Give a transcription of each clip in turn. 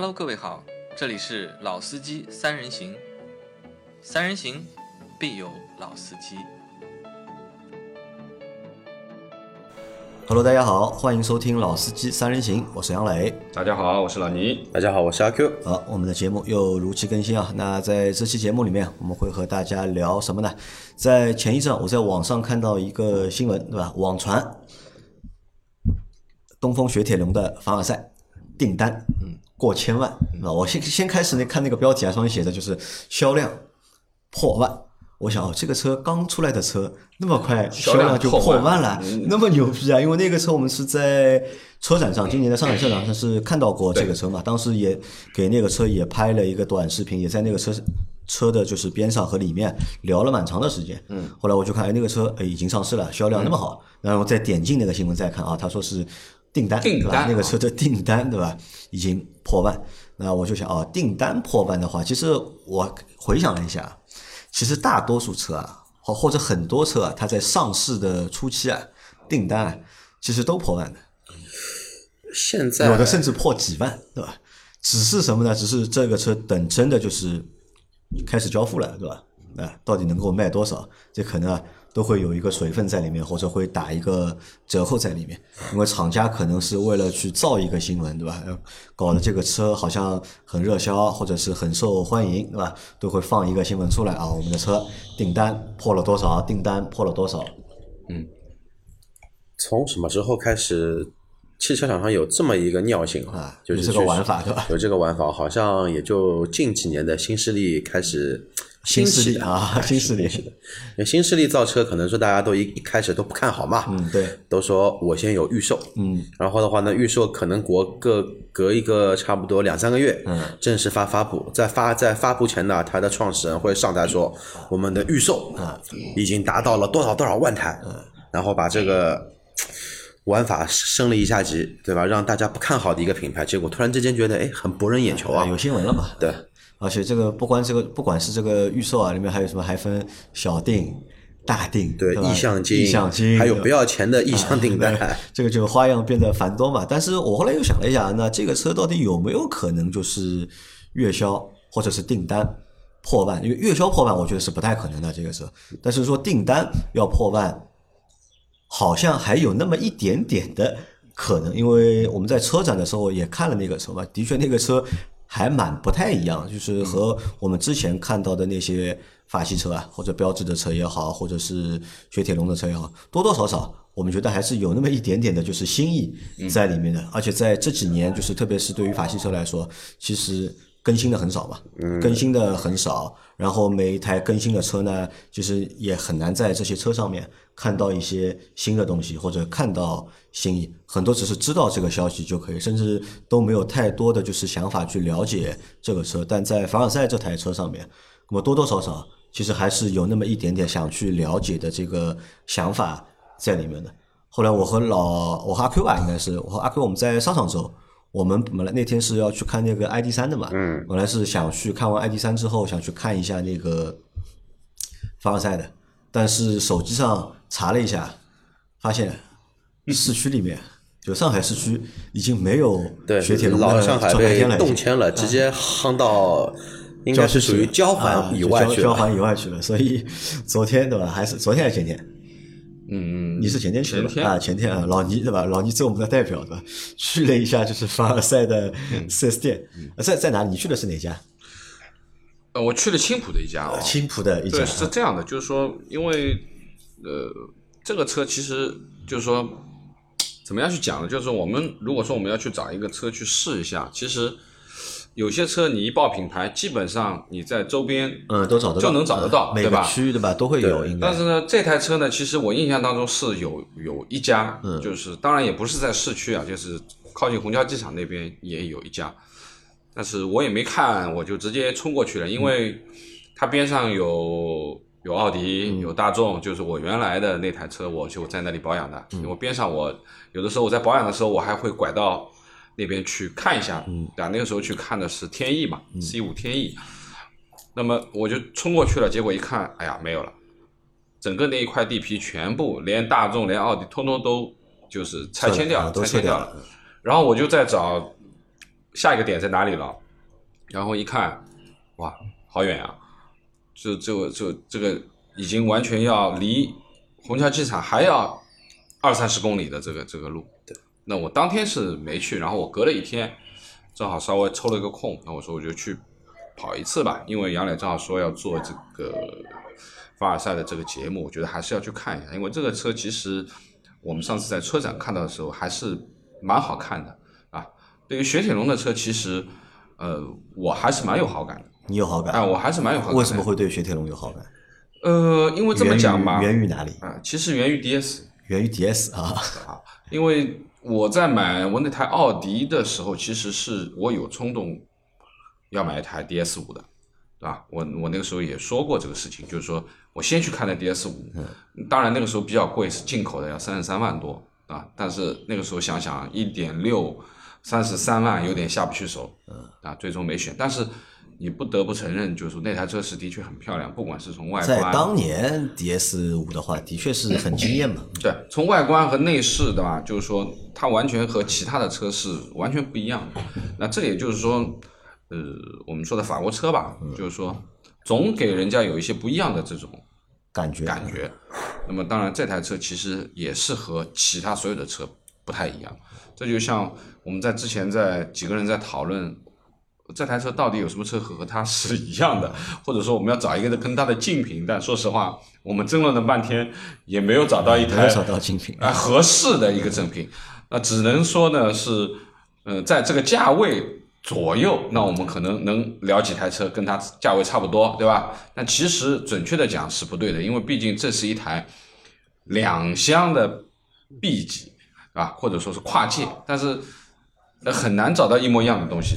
Hello，各位好，这里是老司机三人行，三人行必有老司机。Hello，大家好，欢迎收听《老司机三人行》，我是杨磊。大家好，我是老倪。大家好，我是阿 Q。好，我们的节目又如期更新啊。那在这期节目里面，我们会和大家聊什么呢？在前一阵，我在网上看到一个新闻，对吧？网传东风雪铁龙的凡尔赛订单，嗯，过千万啊！我先先开始那看那个标题啊，上面写的就是销量破万。我想哦，这个车刚出来的车，那么快销量就破万了，那么牛逼啊！因为那个车我们是在车展上，今年的上海车展上是看到过这个车嘛，当时也给那个车也拍了一个短视频，也在那个车车的就是边上和里面聊了蛮长的时间。嗯，后来我就看，哎，那个车哎已经上市了，销量那么好，然后再点进那个新闻再看啊，他说是订单，订单那个车的订单对吧，已经破万。那我就想啊，订单破万的话，其实我回想了一下。其实大多数车啊，或或者很多车啊，它在上市的初期啊，订单啊，其实都破万的，现在有的甚至破几万，对吧？只是什么呢？只是这个车等真的就是开始交付了，对吧？啊，到底能够卖多少？这可能啊，都会有一个水分在里面，或者会打一个折扣在里面。因为厂家可能是为了去造一个新闻，对吧？搞得这个车好像很热销，或者是很受欢迎，对吧？都会放一个新闻出来啊，我们的车订单破了多少？订单破了多少？嗯，从什么时候开始，汽车厂商有这么一个尿性啊就是这个玩法对吧有这个玩法，好像也就近几年的新势力开始新势力啊，新势力，因为新势力造车，可能说大家都一一开始都不看好嘛，嗯，对，都说我先有预售，嗯，然后的话呢，预售可能国各隔一个差不多两三个月，嗯，正式发发布，在发在发布前呢，它的创始人会上台说，我们的预售啊已经达到了多少多少万台，嗯，然后把这个玩法升了一下级，对吧？让大家不看好的一个品牌，结果突然之间觉得哎很博人眼球啊，有新闻了嘛？对，而且这个不光这个，不管是这个预售啊，里面还有什么，还分小订、大订，对意向金，意向金，还有不要钱的意向订单，对这个就花样变得繁多嘛。但是我后来又想了一下，那这个车到底有没有可能就是月销或者是订单破万？因为月销破万，我觉得是不太可能的这个车。但是说订单要破万，好像还有那么一点点的可能，因为我们在车展的时候也看了那个车嘛，的确那个车还蛮不太一样，就是和我们之前看到的那些法系车啊，或者标志的车也好，或者是雪铁龙的车也好，多多少少我们觉得还是有那么一点点的，就是新意在里面的。而且在这几年，就是特别是对于法系车来说，其实更新的很少嘛，更新的很少。然后每一台更新的车呢，就是也很难在这些车上面看到一些新的东西，或者看到新意。很多只是知道这个消息就可以，甚至都没有太多的就是想法去了解这个车。但在凡尔赛这台车上面，那么多多少少其实还是有那么一点点想去了解的这个想法在里面的。后来我和老我和阿 Q 吧，应该是我和阿 Q 我们在上上周，我们本来那天是要去看那个 ID 三的嘛，嗯，本来是想去看完 ID 三之后，想去看一下那个凡尔赛的，但是手机上查了一下，发现市区里面 就上海市区已经没有对，雪铁龙的老上海被专卖店了，动迁了，直接夯到应该是属于交啊环以外去了。就交交环以外去了。所以昨天对吧？还是昨天还是前天？嗯嗯，你是前天去的吧？前天啊，前天啊，老倪对吧？老倪做我们的代表对吧？去了一下就是凡尔赛的嗯四 S 店，呃在在哪里？你去的是哪家？呃，我去了青浦的一家哦，青浦的一家对，是这样的，就是说，因为呃，这个车其实就是说，怎么样去讲呢？就是说我们如果说我们要去找一个车去试一下，其实有些车你一报品牌，基本上你在周边嗯，都找得到，就能找得到啊每个对吧？区对吧都会有，应该。但是呢，这台车呢，其实我印象当中是有有一家，嗯。就是当然也不是在市区啊，就是靠近虹桥机场那边也有一家，但是我也没看，我就直接冲过去了，因为它边上有有奥迪，嗯。有大众，就是我原来的那台车，我就在那里保养的，嗯。因为边上我有的时候我在保养的时候，我还会拐到那边去看一下，嗯对吧？那个时候去看的是天翼嘛，C 五天翼，那么我就冲过去了，结果一看，哎呀，没有了。整个那一块地皮全部连大众连奥迪通通都就是拆迁掉了，拆迁掉了。然后我就在找下一个点在哪里了？然后一看，哇，好远啊！就就就这个已经完全要离虹桥机场还要二三十公里的这个这个路。对，那我当天是没去，然后我隔了一天，正好稍微抽了一个空，那我说我就去跑一次吧，因为杨磊正好说要做这个凡尔赛的这个节目，我觉得还是要去看一下，因为这个车其实我们上次在车展看到的时候还是蛮好看的啊。对于雪铁龙的车，其实呃我还是蛮有好感的。你有好感？啊，我还是蛮有好感的。为什么会对雪铁龙有好感？呃，因为这么讲吧，源于哪里？啊，其实源于 DS，源于 DS 啊。啊，因为我在买我那台奥迪的时候，其实是我有冲动要买一台 DS 五的，对吧？我我那个时候也说过这个事情，就是说我先去看的 DS 五，当然那个时候比较贵，是进口的，要三十三万多啊。但是那个时候想想，一点六三十三万有点下不去手，啊，最终没选。但是你不得不承认，就是说那台车是的确很漂亮，不管是从外观，在当年 DS 五的话，的确是很惊艳嘛。对，从外观和内饰，对吧？就是说它完全和其他的车是完全不一样的。那这也就是说，呃，我们说的法国车吧，就是说总给人家有一些不一样的这种感觉感觉。那么当然，这台车其实也是和其他所有的车不太一样。这就像我们在之前在几个人在讨论。这台车到底有什么车和它是一样的？或者说我们要找一个跟它的竞品？但说实话，我们争论了半天也没有找到一台找到竞品啊合适的一个正品。那只能说呢是，呃，在这个价位左右，那我们可能能聊几台车跟它价位差不多，对吧？但其实准确的讲是不对的，因为毕竟这是一台两厢的 B 级啊，或者说是跨界，但是很难找到一模一样的东西。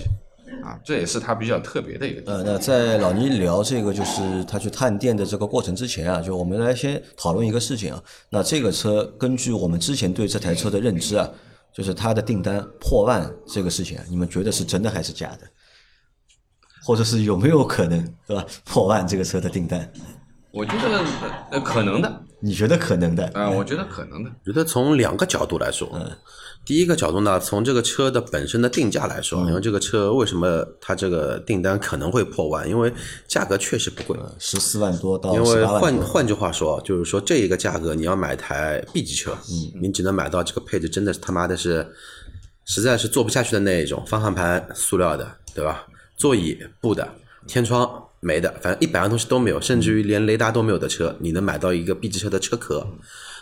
啊，这也是他比较特别的一个。呃，那在老倪聊这个就是他去探店的这个过程之前啊，就我们来先讨论一个事情啊。那这个车根据我们之前对这台车的认知啊，就是它的订单破万这个事情啊，你们觉得是真的还是假的？或者是有没有可能，对吧？破万这个车的订单？我觉得呃可能的。你觉得可能的？啊，我觉得可能的。觉得从两个角度来说，嗯。第一个角度呢，从这个车的本身的定价来说，因为这个车为什么它这个订单可能会破万？因为价格确实不贵，十四万多到因为换换句话说，就是说这一个价格你要买台 B 级车，嗯，你只能买到这个配置，真的是他妈的是，实在是坐不下去的那一种。方向盘塑料的，对吧？座椅布的，天窗没的，反正一百样东西都没有，甚至于连雷达都没有的车，你能买到一个 B 级车的车壳。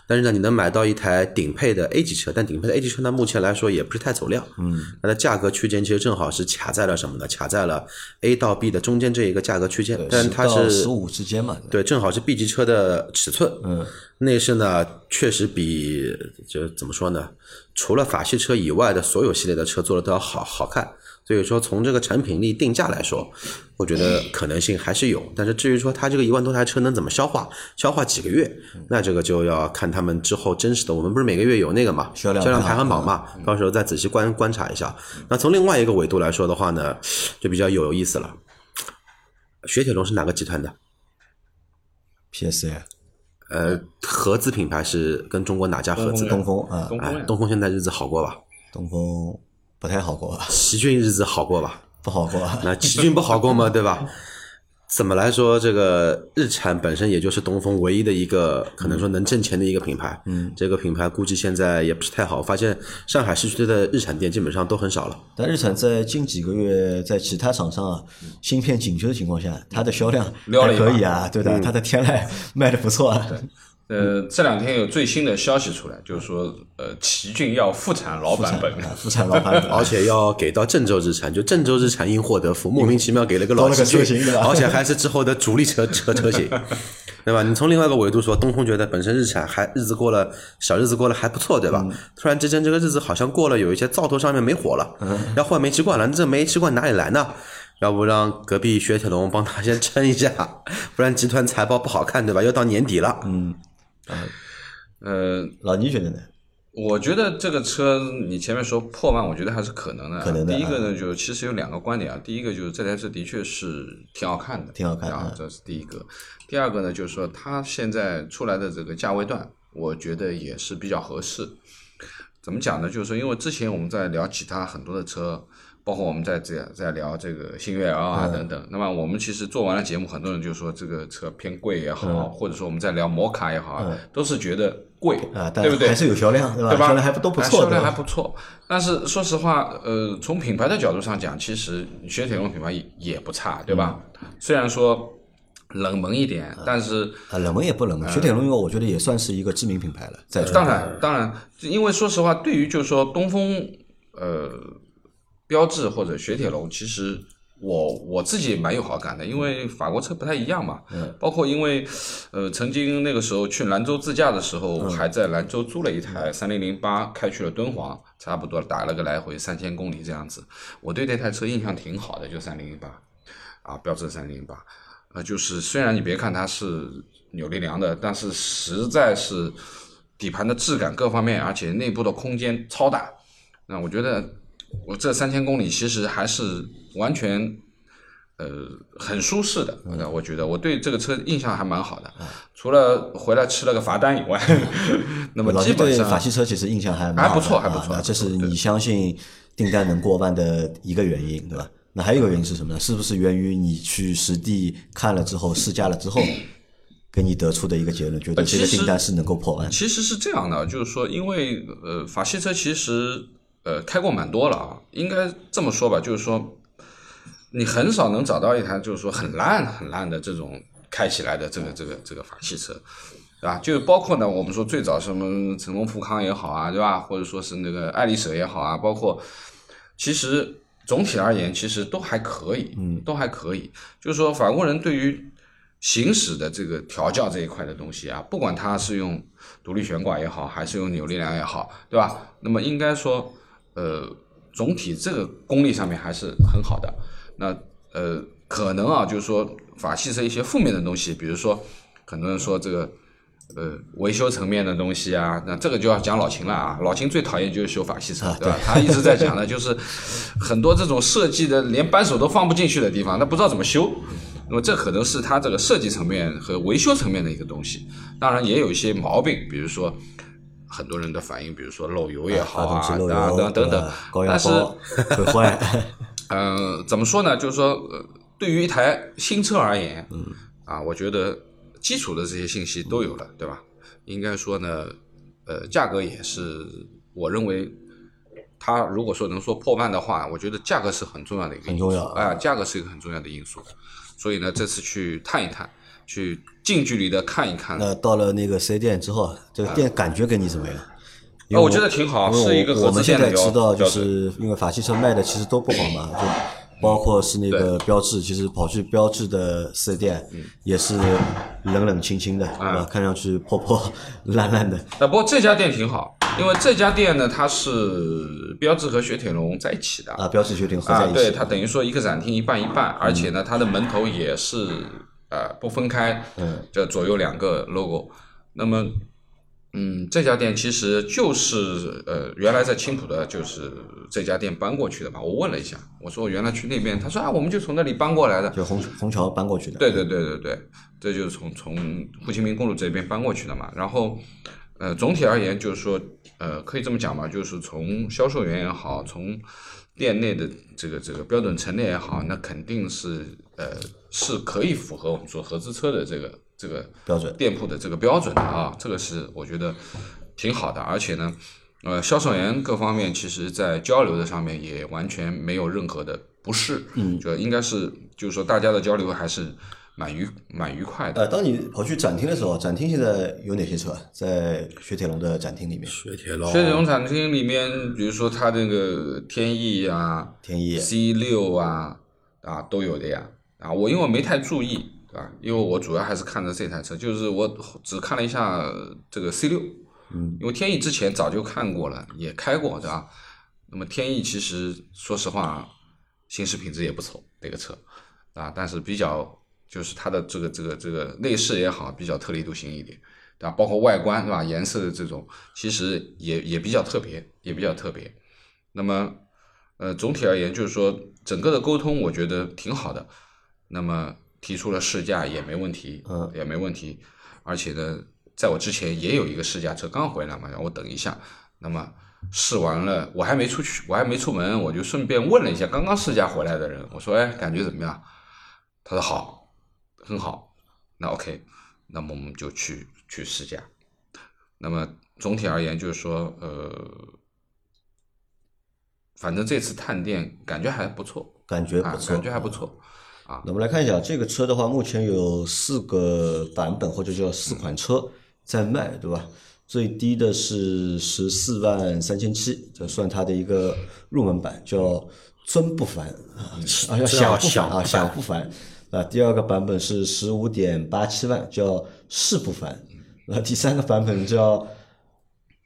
但是呢，你能买到一台顶配的 A 级车，但顶配的 A 级车呢，目前来说也不是太走量。嗯，它的价格区间其实正好是卡在了什么呢？卡在了 A 到 B 的中间这一个价格区间。但它是十五之间嘛？对，正好是 B 级车的尺寸。嗯，内饰呢，确实比就怎么说呢？除了法系车以外的所有系列的车做的都要好好看。所以说，从这个产品力定价来说，我觉得可能性还是有。但是至于说它这个一万多台车能怎么消化，消化几个月，那这个就要看他们之后真实的。我们不是每个月有那个嘛销量销量排行榜嘛，到时候再仔细观观察一下。那从另外一个维度来说的话呢，就比较有意思了。雪铁龙是哪个集团的？PSA。呃，合资品牌是跟中国哪家合资？东风啊，东风现在日子好过吧？东风。不太好过，奇骏日子好过吧？不好过，那奇骏不好过吗？对吧？怎么来说，这个日产本身也就是东风唯一的一个可能说能挣钱的一个品牌。嗯，这个品牌估计现在也不是太好。发现上海市区的日产店基本上都很少了。但日产在近几个月在其他厂商啊芯片紧缺的情况下，它的销量还可以啊，对的，它的天籁卖的不错啊。呃，这两天有最新的消息出来，就是说，呃，奇骏要复产老版本，复产老版本，而且要给到郑州日产，就郑州日产因祸得福，莫名其妙给了个老奇骏，而且还是之后的主力车车车型，对吧？你从另外一个维度说，东风觉得本身日产还日子过了，小日子过了还不错，对吧？突然之间这个日子好像过了，有一些灶头上面没火了，要换煤气罐了，这煤气罐哪里来呢？要不让隔壁雪铁龙帮他先撑一下，不然集团财报不好看，对吧？要到年底了，嗯。呃，老倪觉得呢？我觉得这个车，你前面说破万，我觉得还是可能的。可能的。第一个呢，就其实有两个观点啊。第一个就是这台车的确是挺好看的，挺好看的，这是第一个。第二个呢，就是说它现在出来的这个价位段，我觉得也是比较合适。怎么讲呢？就是说，因为之前我们在聊其他很多的车，包括我们在这在聊这个星越 L 啊嗯等等。那么我们其实做完了节目，很多人就说这个车偏贵也好，嗯或者说我们在聊摩卡也好啊，都是觉得贵，啊，但对不对？还是有销量，对吧？销量还不都不错，哎销量？还不错。但是说实话，呃，从品牌的角度上讲，其实雪铁龙品牌也也不差，对吧？嗯虽然说冷门一点，但是啊，冷门也不冷门，雪铁龙因为我觉得也算是一个知名品牌了，在当然当然，因为说实话，对于就是说东风呃标致或者雪铁龙，其实。我我自己蛮有好感的，因为法国车不太一样嘛，嗯，包括因为，呃，曾经那个时候去兰州自驾的时候，还在兰州租了一台三零零八，开去了敦煌，差不多打了个来回三千公里这样子。我对那台车印象挺好的，就三零零八，啊，标致三零零八，呃，就是虽然你别看它是扭力梁的，但是实在是底盘的质感各方面，而且内部的空间超大。那我觉得我这三千公里其实还是完全。呃，很舒适的，嗯我觉得我对这个车印象还蛮好的，除了回来吃了个罚单以外，那么基本上法系车其实印象还蛮还不错啊还不错啊这是你相信订单能过万的一个原因，对吧？那还有一个原因是什么呢？是不是源于你去实地看了之后、试驾了之后，给你得出的一个结论，觉得这个订单是能够破万？其实是这样的，就是说，因为呃，法系车其实呃开过蛮多了啊，应该这么说吧，就是说，你很少能找到一台就是说很烂很烂的这种开起来的这个这个这个法系车，对吧？就包括呢，我们说最早什么乘风富康也好啊，对吧？或者说是那个爱丽舍也好啊，包括其实总体而言，其实都还可以，嗯，都还可以。就是说，法国人对于行驶的这个调教这一块的东西啊，不管它是用独立悬挂也好，还是用扭力梁也好，对吧？那么应该说，呃，总体这个功力上面还是很好的。那呃，可能啊，就是说法系车一些负面的东西，比如说很多人说这个。呃，维修层面的东西啊，那这个就要讲老秦了啊。老秦最讨厌就是修法系车，啊对吧？他一直在讲的就是很多这种设计的连扳手都放不进去的地方，他不知道怎么修。那么这可能是他这个设计层面和维修层面的一个东西。当然也有一些毛病，比如说很多人的反应，比如说漏油也好啊，等等等。高压但是包 会坏，呃，怎么说呢？就是说，呃，对于一台新车而言，嗯，啊，我觉得基础的这些信息都有了，对吧？应该说呢，呃，价格也是，我认为，它如果说能说破万的话，我觉得价格是很重要的一个因素，很重要啊、价格是一个很重要的因素。所以呢，这次去探一探，去近距离的看一看，那到了那个四 S 店之后，这个店感觉给你怎么样？因为哦我觉得挺好是一个合我我们现在知道，就是因为法系车卖的其实都不好嘛，就包括是那个标致，其实跑去标致的四 S 店嗯。也是冷冷清清的，对吧？看上去破破烂烂的。啊，不过这家店挺好，因为这家店呢，它是标致和雪铁龙在一起的。啊，标致雪铁龙合在啊，一起，对，它等于说一个展厅一半一半，而且呢，它的门头也是呃不分开，嗯，这左右两个 logo。那么，嗯，这家店其实就是呃原来在青浦的，就是这家店搬过去的嘛？我问了一下，我说我原来去那边，他说啊，我们就从那里搬过来的。就虹虹桥搬过去的。对对对对对，这就是从从沪青明公路这边搬过去的嘛。然后，呃，总体而言就是说，呃，可以这么讲吧，就是从销售员也好，从店内的这个这个标准陈列也好，那肯定是呃是可以符合我们说合资车的这个这个标准店铺的这个标准的啊，这个是我觉得挺好的，而且呢。呃，销售员各方面其实，在交流的上面也完全没有任何的不适，嗯，就应该是就是说大家的交流还是蛮愉蛮愉快的。呃，当你跑去展厅的时候，展厅现在有哪些车在雪铁龙的展厅里面？雪铁龙，雪铁龙展厅里面，比如说它这个天翼啊、天翼 C 六啊啊都有的呀啊，我因为我没太注意，对吧？因为我主要还是看着这台车，就是我只看了一下这个 C 六，嗯，因为天翼之前早就看过了，也开过，对吧？那么天翼其实说实话，行驶品质也不错，这个车啊，但是比较就是它的这个这个这个内饰也好，比较特立独行一点。对吧？包括外观对吧？颜色的这种，其实也也比较特别，也比较特别。那么，呃，总体而言就是说，整个的沟通我觉得挺好的。那么提出了试驾也没问题，嗯，也没问题。而且呢，在我之前也有一个试驾车刚回来嘛，让我等一下。那么，试完了，我还没出去，我还没出门，我就顺便问了一下刚刚试驾回来的人，我说：“哎，感觉怎么样？”他说：“好，很好。”那 OK，那么我们就去去试驾。那么总体而言，就是说，呃，反正这次探店感觉还不错，啊，感觉不错，感觉还不错。啊那我们来看一下这个车的话，目前有四个版本或者叫四款车在卖，对吧？最低的是十四万三千七，这算它的一个入门版，叫尊不凡 啊，啊要享不凡啊，享不凡啊。第二个版本是十五点八七万，叫世不凡。那第三个版本叫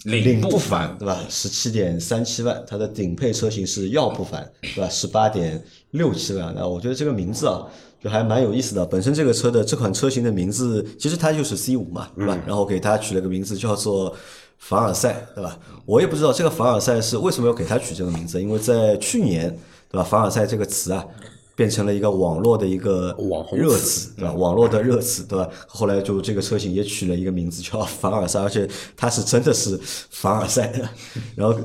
领不凡，对吧？十七点三七万，它的顶配车型是耀不凡，对吧？十八点六七万。那我觉得这个名字啊，就还蛮有意思的。本身这个车的这款车型的名字，其实它就是 C 五嘛，对吧？然后给它取了个名字叫做凡尔赛，对吧？我也不知道这个凡尔赛是为什么要给它取这个名字，因为在去年，对吧？凡尔赛这个词啊。变成了一个网络的一个网红热词词，对吧？网络的热词，对吧？后来就这个车型也取了一个名字叫 凡尔赛，而且它是真的是凡尔赛的。然后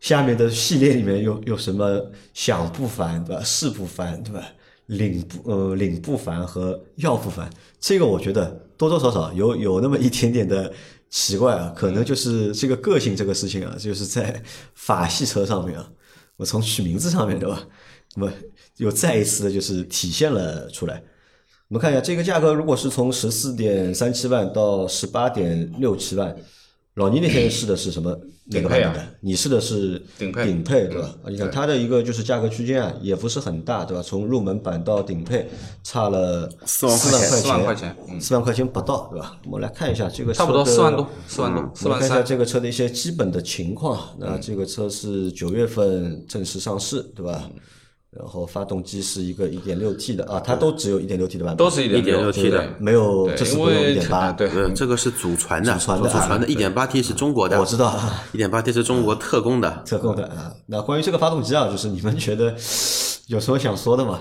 下面的系列里面又有什么想不凡，对吧？事不凡，对吧？领不呃领不凡和要不凡，这个我觉得多多少少有有那么一点点的奇怪啊，可能就是这个个性这个事情啊，就是在法系车上面啊，我从取名字上面对吧？那么又再一次的就是体现了出来。我们看一下这个价格，如果是从十四点三七万到十八点六七万，老倪那天试的是什么哪个版本的？你试的是顶配顶配对吧？你看它的一个就是价格区间啊，也不是很大对吧？从入门版到顶配差了四万四块钱四万块钱嗯四万块钱不到对吧？我们来看一下这个差不多车的四万多，四万多，四我们看一下万三。这个车的一些基本的情况。那这个车是九月份正式上市，对吧？然后发动机是一个 1.6T 的啊，它都只有 1.6T 的版本，都是一点1.6 T 的没有这是没有因为1.8。对呃，这个是祖传的，祖传的祖传的，一点八 T 是中国的，我知道啊，一点八 T 是中国特供的。特供的啊。那关于这个发动机啊，就是你们觉得有什么想说的吗？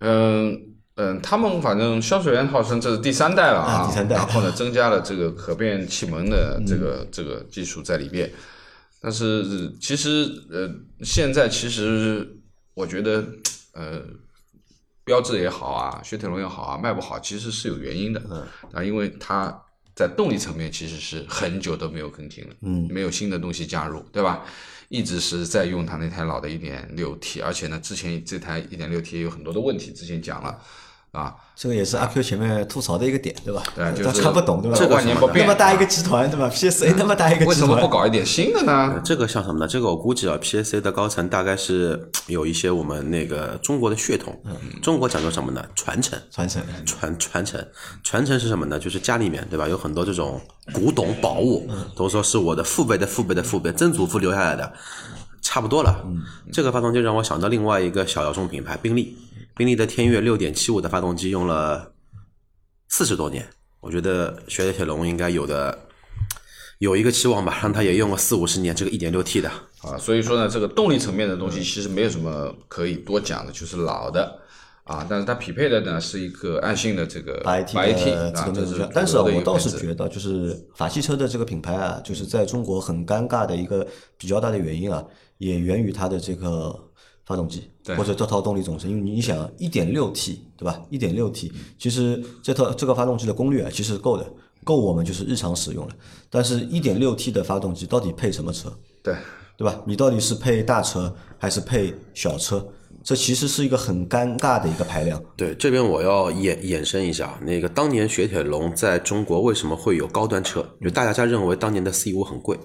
嗯嗯，他们反正销售员号称这是第三代了啊第三代然后呢，增加了这个可变气门的这个、这个技术在里边。但是其实呃，现在其实我觉得呃，标志也好啊，雪铁龙也好啊，卖不好其实是有原因的。嗯，啊，因为它在动力层面其实是很久都没有更新了，嗯没有新的东西加入，对吧？一直是在用它那台老的 1.6T，而且呢，之前这台 1.6T 也有很多的问题，之前讲了啊，这个也是阿 Q 前面吐槽的一个点，对吧？他对就是看不懂，对吧？这个万年不变那么大一个集团，对吧？PSA 那么大一个集团，为什么不搞一点新的呢？这个像什么呢？这个我估计啊，PSA 的高层大概是有一些我们那个中国的血统。中国讲究什么呢？传承。传承？传传承，传承是什么呢？就是家里面对吧，有很多这种古董宝物，都说是我的父辈的父辈的父辈曾祖父留下来的，差不多了。这个发动机让我想到另外一个小摇众品牌宾利，宾利的天悦六点七五的发动机用了四十多年，我觉得雪铁龙应该有的有一个期望吧，让它也用个四五十年，这个一点六 T 的。啊，所以说呢，这个动力层面的东西其实没有什么可以多讲的，就是老的啊，但是它匹配的呢是一个爱信的这个八 AT 八 AT 的自啊，这是动变速箱，但是我倒是觉得，就是法系车的这个品牌啊，就是在中国很尴尬的一个比较大的原因啊，也源于它的这个发动机或者这套动力总成。因为你想，一点六 T 对吧？一点六 T，其实这套这个发动机的功率啊，其实够的，够我们就是日常使用了。但是，一点六 T 的发动机到底配什么车？对对吧？你到底是配大车还是配小车？这其实是一个很尴尬的一个排量。对，这边我要衍衍生一下，那个当年雪铁龙在中国为什么会有高端车？就大家认为当年的 C 五很贵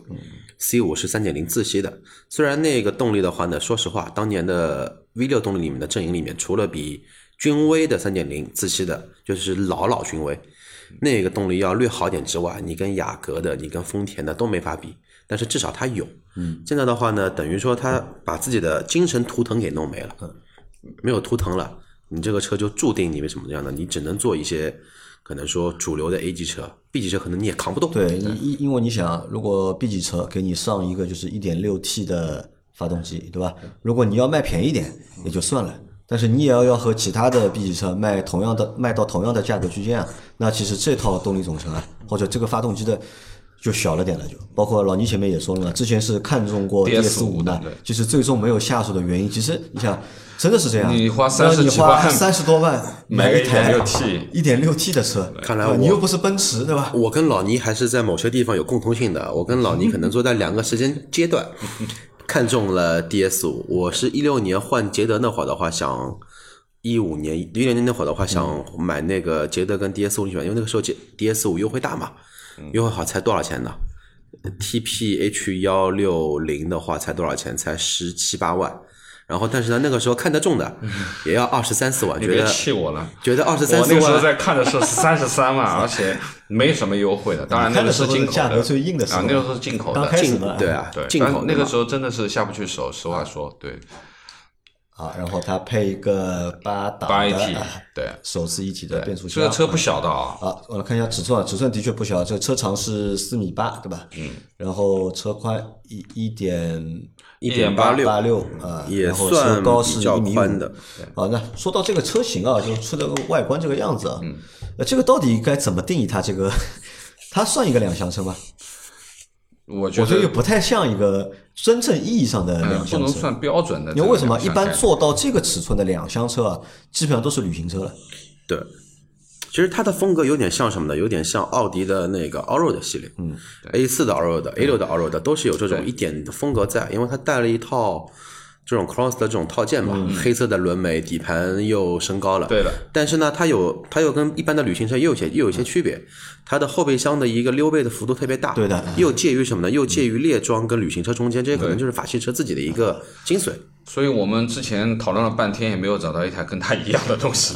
，C 五是三点零自吸的，虽然那个动力的话呢，说实话，当年的 V 六动力里面的阵营里面，除了比君威的三点零自吸的，就是老老君威，那个动力要略好点之外，你跟雅阁的、你跟丰田的都没法比，但是至少它有。嗯，现在的话呢，等于说他把自己的精神图腾给弄没了。没有图腾了，你这个车就注定你为什么这样呢？你只能做一些可能说主流的 A 级车，B 级车可能你也扛不动。对，你因因为你想，如果 B 级车给你上一个就是一点六 T 的发动机，对吧？如果你要卖便宜点也就算了，但是你也要要和其他的 B 级车卖同样的卖到同样的价格区间啊，那其实这套动力总成啊，或者这个发动机的就小了点了，就包括老倪前面也说了嘛，之前是看中过 DS 五的对，就是最终没有下手的原因。其实你想，真的是这样，你花让30你花几万三十多万买个一台 1.6T 一点六 T 的车，看来你又不是奔驰，对吧？我跟老倪还是在某些地方有共通性的。我跟老倪可能坐在两个时间阶段，看中了 DS 五。我是一六年换捷德那会儿的话，想一五年一六年那会儿的话，想买那个捷德跟 DS 五选，因为那个时候 DS 五优惠大嘛，优惠好才多少钱呢？TPH 幺六零的话才多少钱？才十七八万。然后，但是呢，那个时候看得中的 也要二十三四万，你别觉得气我了。觉得二十三四我那个时候在看的是三十三万，而且没什么优惠的。当然那个是进口价格最硬的时候啊，那个时候是进口的刚开。始进嘛，对啊对，，进口那个时候真的是下不去手，实话说，对，啊，然后它配一个八档八的对，手自一体的变速箱，这个车不小的啊，啊，我来看一下尺寸啊，尺寸的确不小，这个车长是四米八，对吧？嗯。然后车宽一一点一点八六八六啊，也然后车算高是一米五宽的。好，那说到这个车型啊，就出了个外观这个样子啊，呃，这个到底该怎么定义它？这个 它算一个两厢车吗？我觉得又不太像一个真正意义上的嗯两厢车。不能算标准的。因为为什么一般做到这个尺寸的两厢车啊，基本上都是旅行车了。对，其实它的风格有点像什么呢？有点像奥迪的那个 Allroad 系列，嗯，A 四的 Allroad、A 六的 Allroad 都是有这种一点的风格在，因为它带了一套这种 Cross 的这种套件嘛，黑色的轮眉，底盘又升高了，对的。但是呢，它有它又跟一般的旅行车又有些又有一些区别，它的后备箱的一个溜背的幅度特别大，对的又介于什么呢？又介于猎装跟旅行车中间，这可能就是法系车自己的一个精髓。所以我们之前讨论了半天，也没有找到一台跟它一样的东西。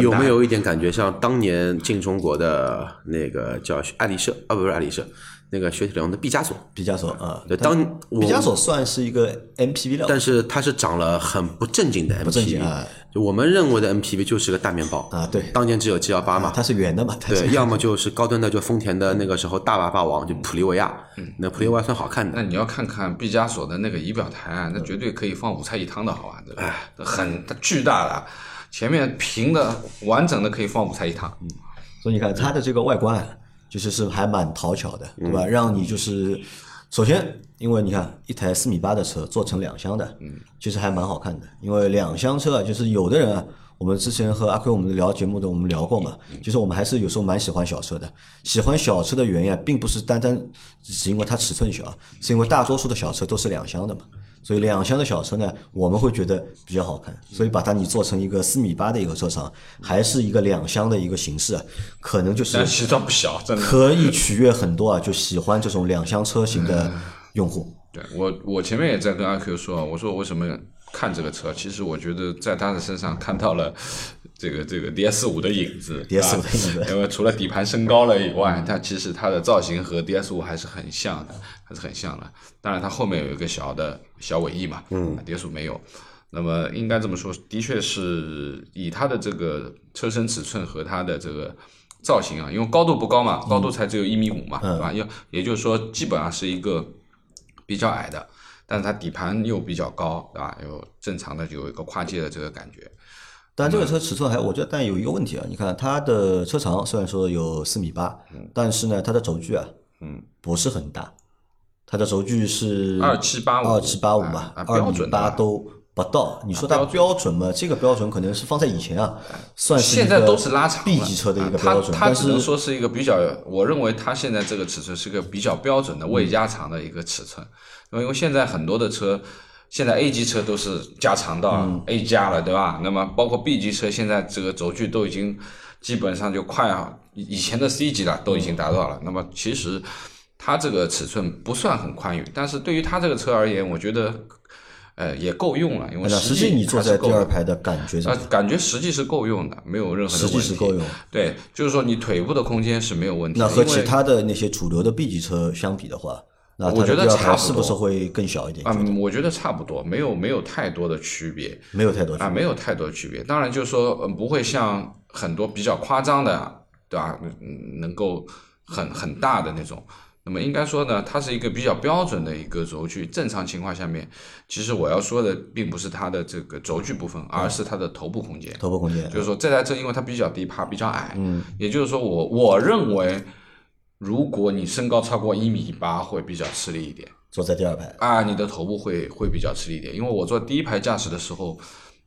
有没有一点感觉像当年进中国的那个叫爱丽舍啊，不是爱丽舍，那个雪铁龙的毕加索？毕加索啊，对，当毕加索算是一个 MPV 了，但是它是长了很不正经的 MPV，不正经啊就我们认为的 MPV 就是个大面包啊对当年只有 G 幺八嘛，它是圆的嘛，它是对，要么就是高端的，就丰田的那个时候大霸霸王，就普利维亚，那普利维亚算好看的，那你要看看毕加索的那个仪表台啊，那绝对可以放五菜一汤的好吧？这个很巨大的，前面平的完整的可以放五菜一汤。所以你看它的这个外观啊，就是是还蛮讨巧的，对吧？让你就是首先，因为你看一台四米八的车做成两厢的，嗯，其实还蛮好看的。因为两厢车啊，就是有的人啊，我们之前和阿奎我们聊节目的，我们聊过嘛，就是我们还是有时候蛮喜欢小车的。喜欢小车的原因啊，并不是单单只是因为它尺寸小，是因为大多数的小车都是两厢的嘛。所以两厢的小车呢，我们会觉得比较好看，所以把它你做成一个四米八的一个车长，还是一个两厢的一个形式啊，可能就是但其实它不小，真的。可以取悦很多啊，就喜欢这种两厢车型的用户。对我，我前面也在跟阿 Q 说，我说我为什么看这个车？其实我觉得在他的身上看到了这个这个 DS 五的影子 DS5 啊的影子因为除了底盘升高了以外，它其实它的造型和 DS 五还是很像的，还是很像的。当然，它后面有一个小的小尾翼嘛，嗯，DS 五没有。那么应该这么说，的确是以它的这个车身尺寸和它的这个造型啊，因为高度不高嘛，高度才只有一米五嘛，对吧？要也就是说，基本上是一个比较矮的，但是它底盘又比较高，对吧？有正常的有一个跨界的这个感觉。但这个车尺寸还，我觉得但有一个问题啊，你看它的车长虽然说有四米八，但是呢，它的轴距啊，嗯，不是很大，它的轴距是二七八五二七八五嘛，啊啊二米八都不到。你说它标准吗？这个标准可能是放在以前啊，算是现在都是拉长 B 级车的一个标准，但它只能说是一个比较，我认为它现在这个尺寸是个比较标准的未加长的一个尺寸，因为现在很多的车。现在 A 级车都是加长到嗯 A 加了，对吧？那么包括 B 级车，现在这个轴距都已经基本上就快啊，以以前的 C 级了都已经达到了。那么其实它这个尺寸不算很宽裕，但是对于它这个车而言，我觉得呃也够用了，因为实际你坐在第二排的感觉啊感觉实际是够用的，没有任何问题。际是够用。对，就是说你腿部的空间是没有问题。那和其他的那些主流的 B 级车相比的话，那我觉得差不多是不是会更小一点？啊、我觉得差不多，没有没有太多的区别没有太多区啊，没有太多区别。当然就是说，嗯，不会像很多比较夸张的，对吧？嗯，能够很很大的那种。那么应该说呢，它是一个比较标准的一个轴距。正常情况下面，其实我要说的并不是它的这个轴距部分，而是它的头部空间。头部空间就是说这台车因为它比较低，趴比较矮，嗯，也就是说我我认为如果你身高超过一米八，会比较吃力一点坐在第二排，啊，你的头部会会比较吃力一点。因为我坐第一排驾驶的时候，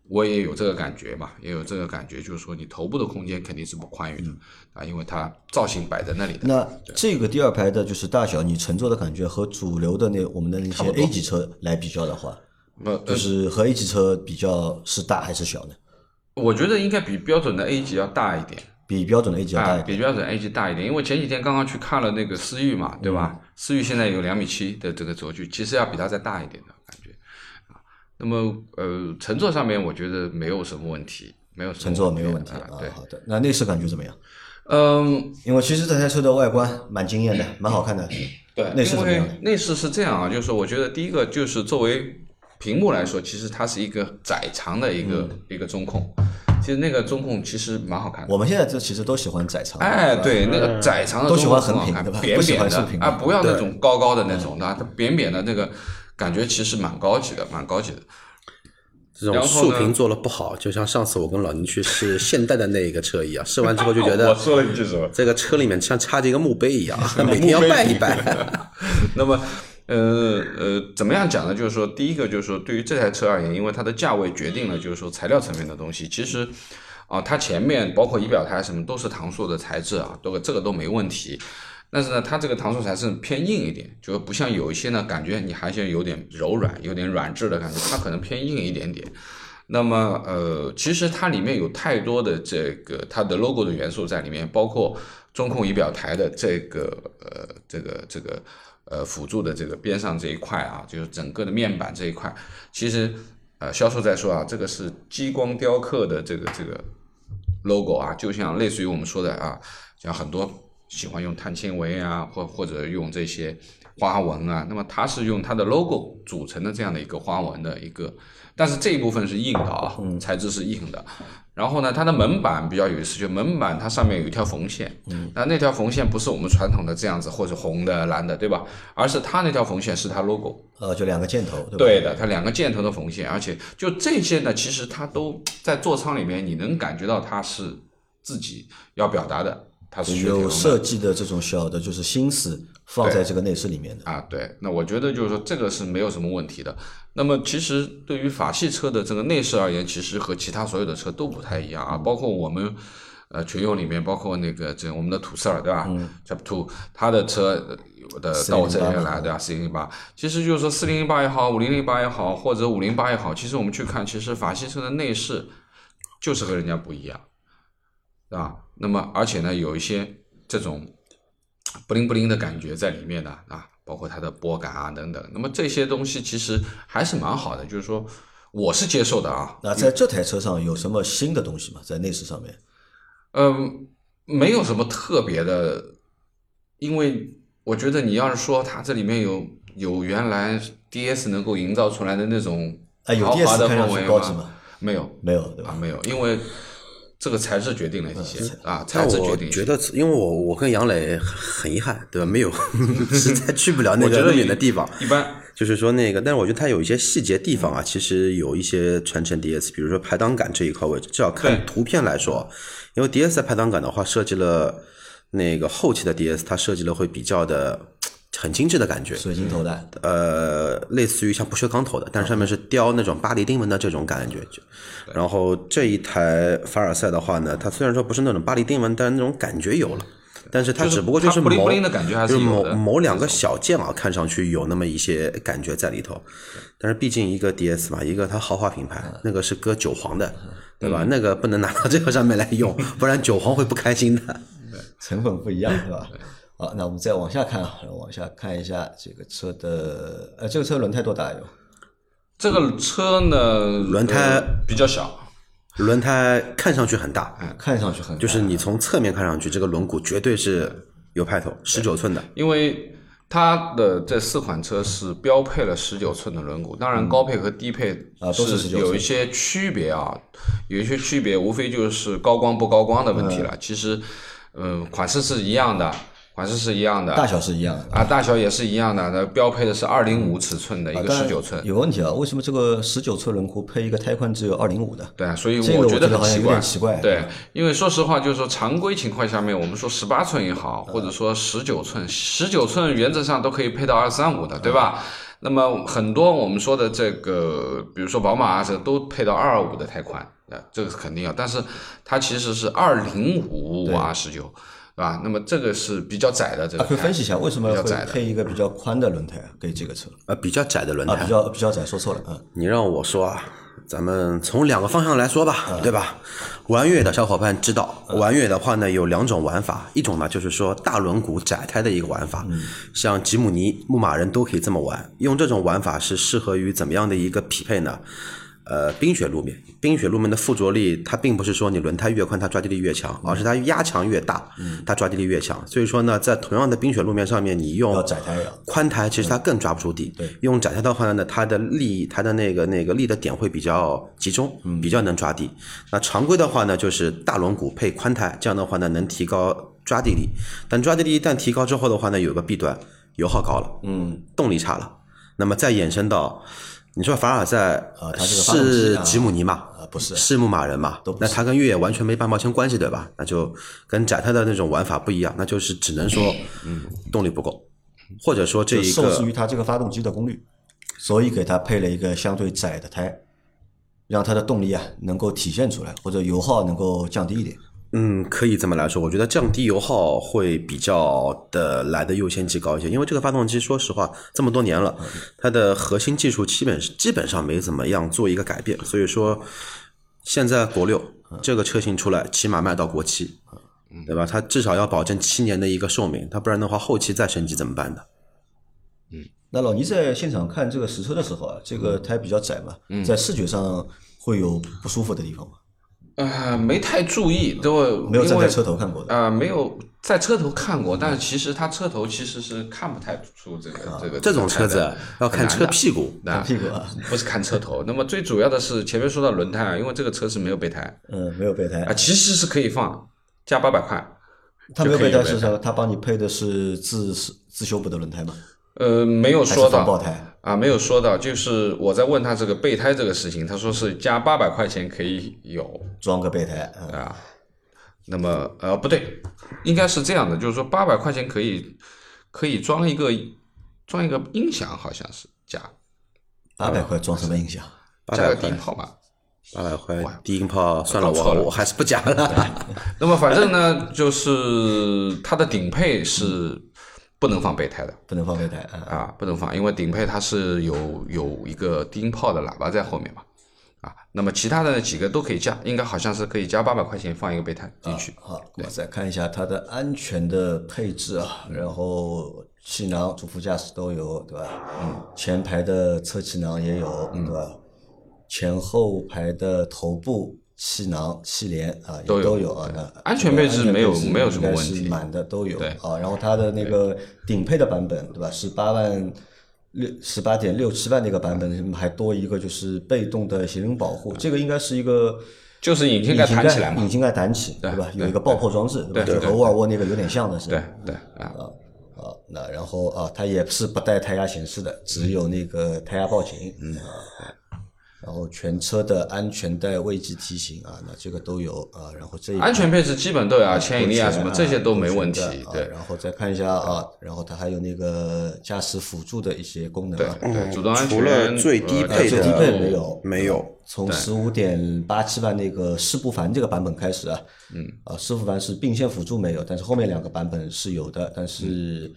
我也有这个感觉嘛，也有这个感觉，就是说你头部的空间肯定是不宽裕的、啊，因为它造型摆在那里的。那这个第二排的就是大小，你乘坐的感觉和主流的那我们的那些 A 级车来比较的话，呃，就是和 A 级车比较是大还是小呢？我觉得应该比标准的 A 级要大一点。比标准的 A 级要大啊，一点。比标准 A 级大一点，因为前几天刚刚去看了那个思域嘛，对吧？思域现在有两米七的这个轴距，其实要比它再大一点的感觉啊。那么呃，乘坐上面我觉得没有什么问题，没有乘坐没有问题啊。对，好的，那内饰感觉怎么样？嗯，因为其实这台车的外观蛮惊艳的，蛮好看的。对，内饰怎么样内饰是这样啊，就是我觉得第一个就是作为屏幕来说，其实它是一个窄长的一个、嗯一个中控，其实那个中控其实蛮好看的。我们现在这其实都喜欢窄长的，哎，对，那个窄长的都喜欢横屏对吧扁不喜扁的欢竖屏的啊，不要那种高高的那种的，它扁扁的那个感觉其实蛮高级的，蛮高级的。这种竖屏做的不好，就像上次我跟老宁去试 现代的那一个车一样，试完之后就觉得 我说了一句什么？这个车里面像插着一个墓碑一样，每天要拜一拜。那么，呃呃，怎么样讲呢？就是说，第一个就是说，对于这台车而言，因为它的价位决定了，就是说材料层面的东西，其实啊，它前面包括仪表台什么都是搪塑的材质啊，都这个都没问题。但是呢，它这个搪塑材质偏硬一点，就不像有一些呢，感觉你还是有点柔软，有点软质的感觉，它可能偏硬一点点。那么呃，其实它里面有太多的这个它的 logo 的元素在里面，包括中控仪表台的这个呃这个这个呃辅助的这个边上这一块啊，就是整个的面板这一块，其实呃销售在说啊，这个是激光雕刻的这个这个 logo 啊，就像类似于我们说的啊，像很多喜欢用碳纤维啊，或或者用这些花纹啊，那么它是用它的 logo 组成的这样的一个花纹的一个，但是这一部分是硬的啊，材质是硬的。然后呢，它的门板比较有意思，就门板它上面有一条缝线，嗯，那那条缝线不是我们传统的这样子，或者红的、蓝的，对吧？而是它那条缝线是它 logo，呃，就两个箭头，对吧？对的，它两个箭头的缝线，而且就这些呢，其实它都在座舱里面，你能感觉到它是自己要表达的，它是有设计的这种小的，就是心思放在这个内饰里面的。啊，对，那我觉得就是说这个是没有什么问题的。那么其实对于法系车的这个内饰而言，其实和其他所有的车都不太一样啊，包括我们。呃，群友里面包括那个这我们的土色儿，对吧？嗯，Chap Two，它的车呃有的到我这边来，对吧？四零零八，其实就是说四零零八也好，五零零八也好，或者五零八也好，其实我们去看，其实法系车的内饰就是和人家不一样，对吧？那么而且呢，有一些这种不灵不灵的感觉在里面的啊，包括它的拨杆啊等等。那么这些东西其实还是蛮好的，就是说我是接受的啊。那在这台车上有什么新的东西吗？在内饰上面？嗯，没有什么特别的，因为我觉得你要是说它这里面有有原来 DS 能够营造出来的那种豪华的氛围去高级吗？没有没有，对吧？，啊没有，因为这个材质决定了一些啊，材质决定。觉得，因为我我跟杨磊很遗憾，对吧？没有，实在去不了那个那么远的地方。一般就是说那个，但是我觉得它有一些细节地方啊，其实有一些传承 DS，比如说排挡杆这一块位置，至少看图片来说，因为 DS 的排挡杆的话，设计了那个后期的 DS，它设计了会比较的很精致的感觉，水晶头的，呃，类似于像不锈钢头的，但是上面是雕那种巴黎钉纹的这种感觉。就然后这一台凡尔赛的话呢，它虽然说不是那种巴黎钉纹，但是那种感觉有了。但是它只不过就是某就是某某两个小件啊，看上去有那么一些感觉在里头。但是毕竟一个 DS 嘛，一个它豪华品牌，那个是搁九皇的，对吧？那个不能拿到这个上面来用，不然九皇会不开心的。成本不一样，是吧？好，那我们再往下看啊，往下看一下这个车的，呃，这个车轮胎多大有？这个车呢，轮胎呃比较小，轮胎看上去很大，看上去很大就是你从侧面看上去，这个轮毂绝对是有派头，十九寸的。因为它的这四款车是标配了十九寸的轮毂，当然高配和低配啊都是有一些区别啊，有一些区别，无非就是高光不高光的问题嗯了。其实，嗯，款式是一样的。款式是一样的，大小是一样的。啊，大小也是一样的，那标配的是二零五尺寸的一个十九寸，有问题啊？为什么这个十九寸轮毂配一个胎宽只有二零五的？对啊，所以我觉觉得很奇怪。点奇怪对，因为说实话，就是说常规情况下面，我们说十八寸也好，或者说十九寸，十九寸原则上都可以配到二三五的，对吧？那么很多我们说的这个，比如说宝马啊，这都配到二二五的胎宽，啊，这个是肯定要，但是它其实是二零五啊十九，对吧？那么这个是比较窄的这个啊，可以分析一下为什么会比较窄配一个比较宽的轮胎啊给这个车呃，比较窄的轮啊？胎比，较比较窄，说错了，嗯，你让我说啊，咱们从两个方向来说吧，对吧？玩越野的小伙伴知道，玩越野的话呢有两种玩法，一种呢就是说大轮毂窄胎的一个玩法，像吉姆尼、牧马人都可以这么玩。用这种玩法是适合于怎么样的一个匹配呢？呃，冰雪路面，冰雪路面的附着力，它并不是说你轮胎越宽它抓地力越强，而是它压强越大，它抓地力越强。所以说呢，在同样的冰雪路面上面，你用窄胎宽胎其实它更抓不住地。对用窄胎的话呢，它的力，它的那个那个力的点会比较集中，比较能抓地。那常规的话呢，就是大轮毂配宽胎，这样的话呢，能提高抓地力。但抓地力一旦提高之后的话呢，有个弊端，油耗高了，嗯，动力差了。那么再衍生到，你说凡尔赛呃，他这个是啊吉姆尼嘛？呃不是是牧马人嘛那它跟越野完全没半毛钱关系，对吧？那就跟窄胎的那种玩法不一样，那就是只能说，动力不够，或者说这一个受制于它这个发动机的功率，所以给它配了一个相对窄的胎，让它的动力啊能够体现出来，或者油耗能够降低一点。嗯，可以这么来说，我觉得降低油耗会比较的来的优先级高一些，因为这个发动机，说实话，这么多年了，它的核心技术基本基本上没怎么样做一个改变，所以说现在国六这个车型出来，起码卖到国七，对吧？它至少要保证七年的一个寿命，它不然的话，后期再升级怎么办呢？嗯？那老倪在现场看这个实车的时候啊，这个胎比较窄嘛，嗯在视觉上会有不舒服的地方吗？呃，没太注意，都因为没有站在车头看过的。啊、没有在车头看过，但是其实它车头其实是看不太出这个、这个这种车子要看车屁股，屁股啊，不是看车头。那么最主要的是前面说到轮胎啊，因为这个车是没有备胎嗯，没有备胎啊，，其实是可以放，加八百块。它没有备就可以备胎是什么？它帮你配的是自自修补的轮胎吗？呃，没有说到爆胎？啊，没有说到，就是我在问他这个备胎这个事情，他说是加八百块钱可以有装个备胎，嗯，啊。那么呃不对，应该是这样的，就是说八百块钱可以可以装一个装一个音响，好像是加八百块装什么音响？加个八百块，低音炮吧。八百块低音炮，算了我我还是不加了。那么反正呢，就是它的顶配是不能放备胎的不能放备胎啊。啊，不能放，因为顶配它是有有一个低音炮的喇叭在后面嘛。啊，那么其他的几个都可以加，应该好像是可以加八百块钱放一个备胎进去。好，我们再看一下它的安全的配置啊，然后气囊、主副驾驶都有，对吧？嗯，前排的侧气囊也有，对吧？前后排的头部气囊、气帘啊也都有都有啊。那安全配置没有没有什么问题满的都有对啊。然后它的那个顶配的版本，对吧？是八万。六十八点六七万那个版本还多一个就是被动的行人保护，这个应该是一个就是引擎盖弹起来嘛引。擎盖弹起，对吧？有一个爆破装置，对就和沃尔沃那个有点像的是吧对？对啊，啊，那然后啊，它也是不带胎压显示的，只有那个胎压报警，嗯啊。然后全车的安全带位置提醒啊，那这个都有啊。然后这一安全配置基本都有啊，牵引力啊什么这些都没问题对然后再看一下啊，然后它还有那个驾驶辅助的一些功能对啊。对，主动安全除了最低呃配的最低配没有没有，从十五点八七万那个施不凡这个版本开始啊，嗯，啊，施不凡是并线辅助没有，但是后面两个版本是有的，但是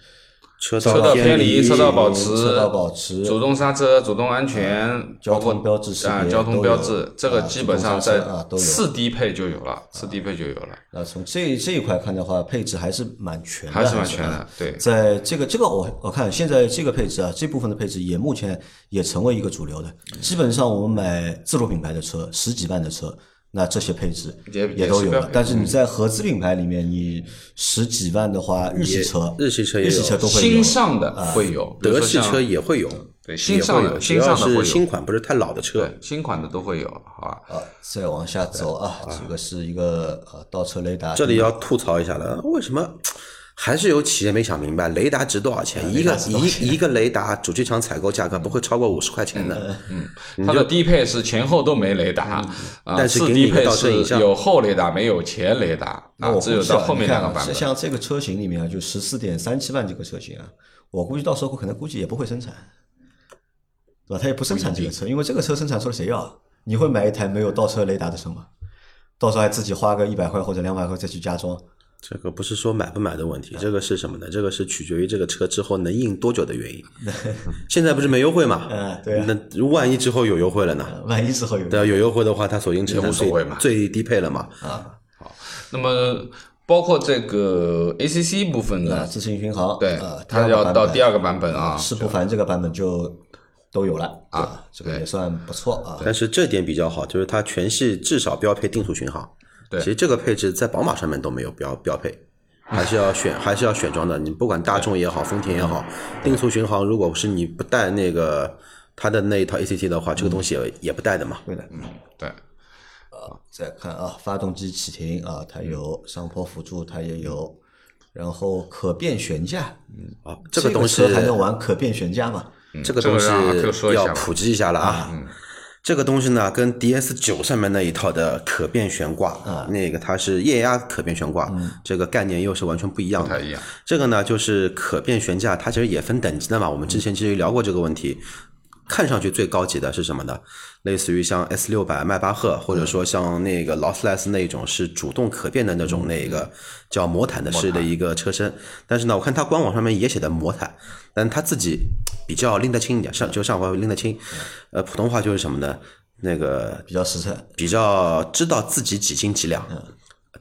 车车道偏离、车道保持、车道保持主动刹车、主动安全、交通标志交通标志，这个啊基本上在啊都有次低配就有了，次低配就有了，那从这这一块看的话，配置还是蛮全的，还是蛮全啊的。对，在这个这个我我看现在这个配置啊，这部分的配置也目前也成为一个主流的。基本上我们买自主品牌的车，十几万的车，那这些配置也也都有。了但是你在合资品牌里面，你十几万的话，日系车、日系车也有日系车都会有新上的会有，德系车也会有，对新上的新上的新款不是太老的车，新款的都会有，好吧？啊，再往下走啊，这个是一个呃倒车雷达，这里要吐槽一下了，为什么还是有企业没想明白，雷达值多少钱？一个一一个雷达主机厂采购价格不会超过五十块钱的。嗯它的低配是前后都没雷达，啊，嗯但是低配是有后雷达没有前雷达啊，那我只有到后面两个版本。像这个车型里面啊，就十四点三七万这个车型啊，我估计到时候可能估计也不会生产，对吧？他也不生产这个车，因为这个车生产出来谁要啊？你会买一台没有倒车雷达的车吗？到时候还自己花个一百块或者两百块再去加装，这个不是说买不买的问题，这个是什么呢？这个是取决于这个车之后能硬多久的原因。现在不是没优惠嘛？嗯对啊那万一之后有优惠了呢？万一之后有对啊，有优惠的话，它所应承也担无所谓嘛最最低配了嘛。啊，好那么包括这个 ACC 部分啊，呢，自适应巡航，对啊，，它要到第二个版本啊，是不凡这个版本就都有了啊，这个也算不错啊。但是这点比较好，就是它全系至少标配定速巡航。对。其实这个配置在宝马上面都没有标标配，还是要选还是要选装的。你不管大众也好，丰田也好，定速巡航如果是你不带那个它的那一套 ACT 的话，这个东西也也不带的嘛。对的，对，再看啊，发动机启停啊，它有上坡辅助，它也有，然后可变悬架，嗯。啊，这个东西车还能玩可变悬架吗？这个东西要普及一下了啊。这个东西呢，跟 DS 九上面那一套的可变悬挂啊，那个它是液压可变悬挂，这个概念又是完全不一样的。不太一样。这个呢，就是可变悬架，它其实也分等级的嘛。我们之前其实聊过这个问题。看上去最高级的是什么呢？类似于像 S 六百迈巴赫，或者说像那个劳斯莱斯那一种是主动可变的那种那个叫魔毯的式的一个车身。但是呢，我看它官网上面也写的魔毯，但它自己比较拎得清一点，上就上回拎得清。呃，普通话就是什么呢？那个比较实诚，比较知道自己几斤几两。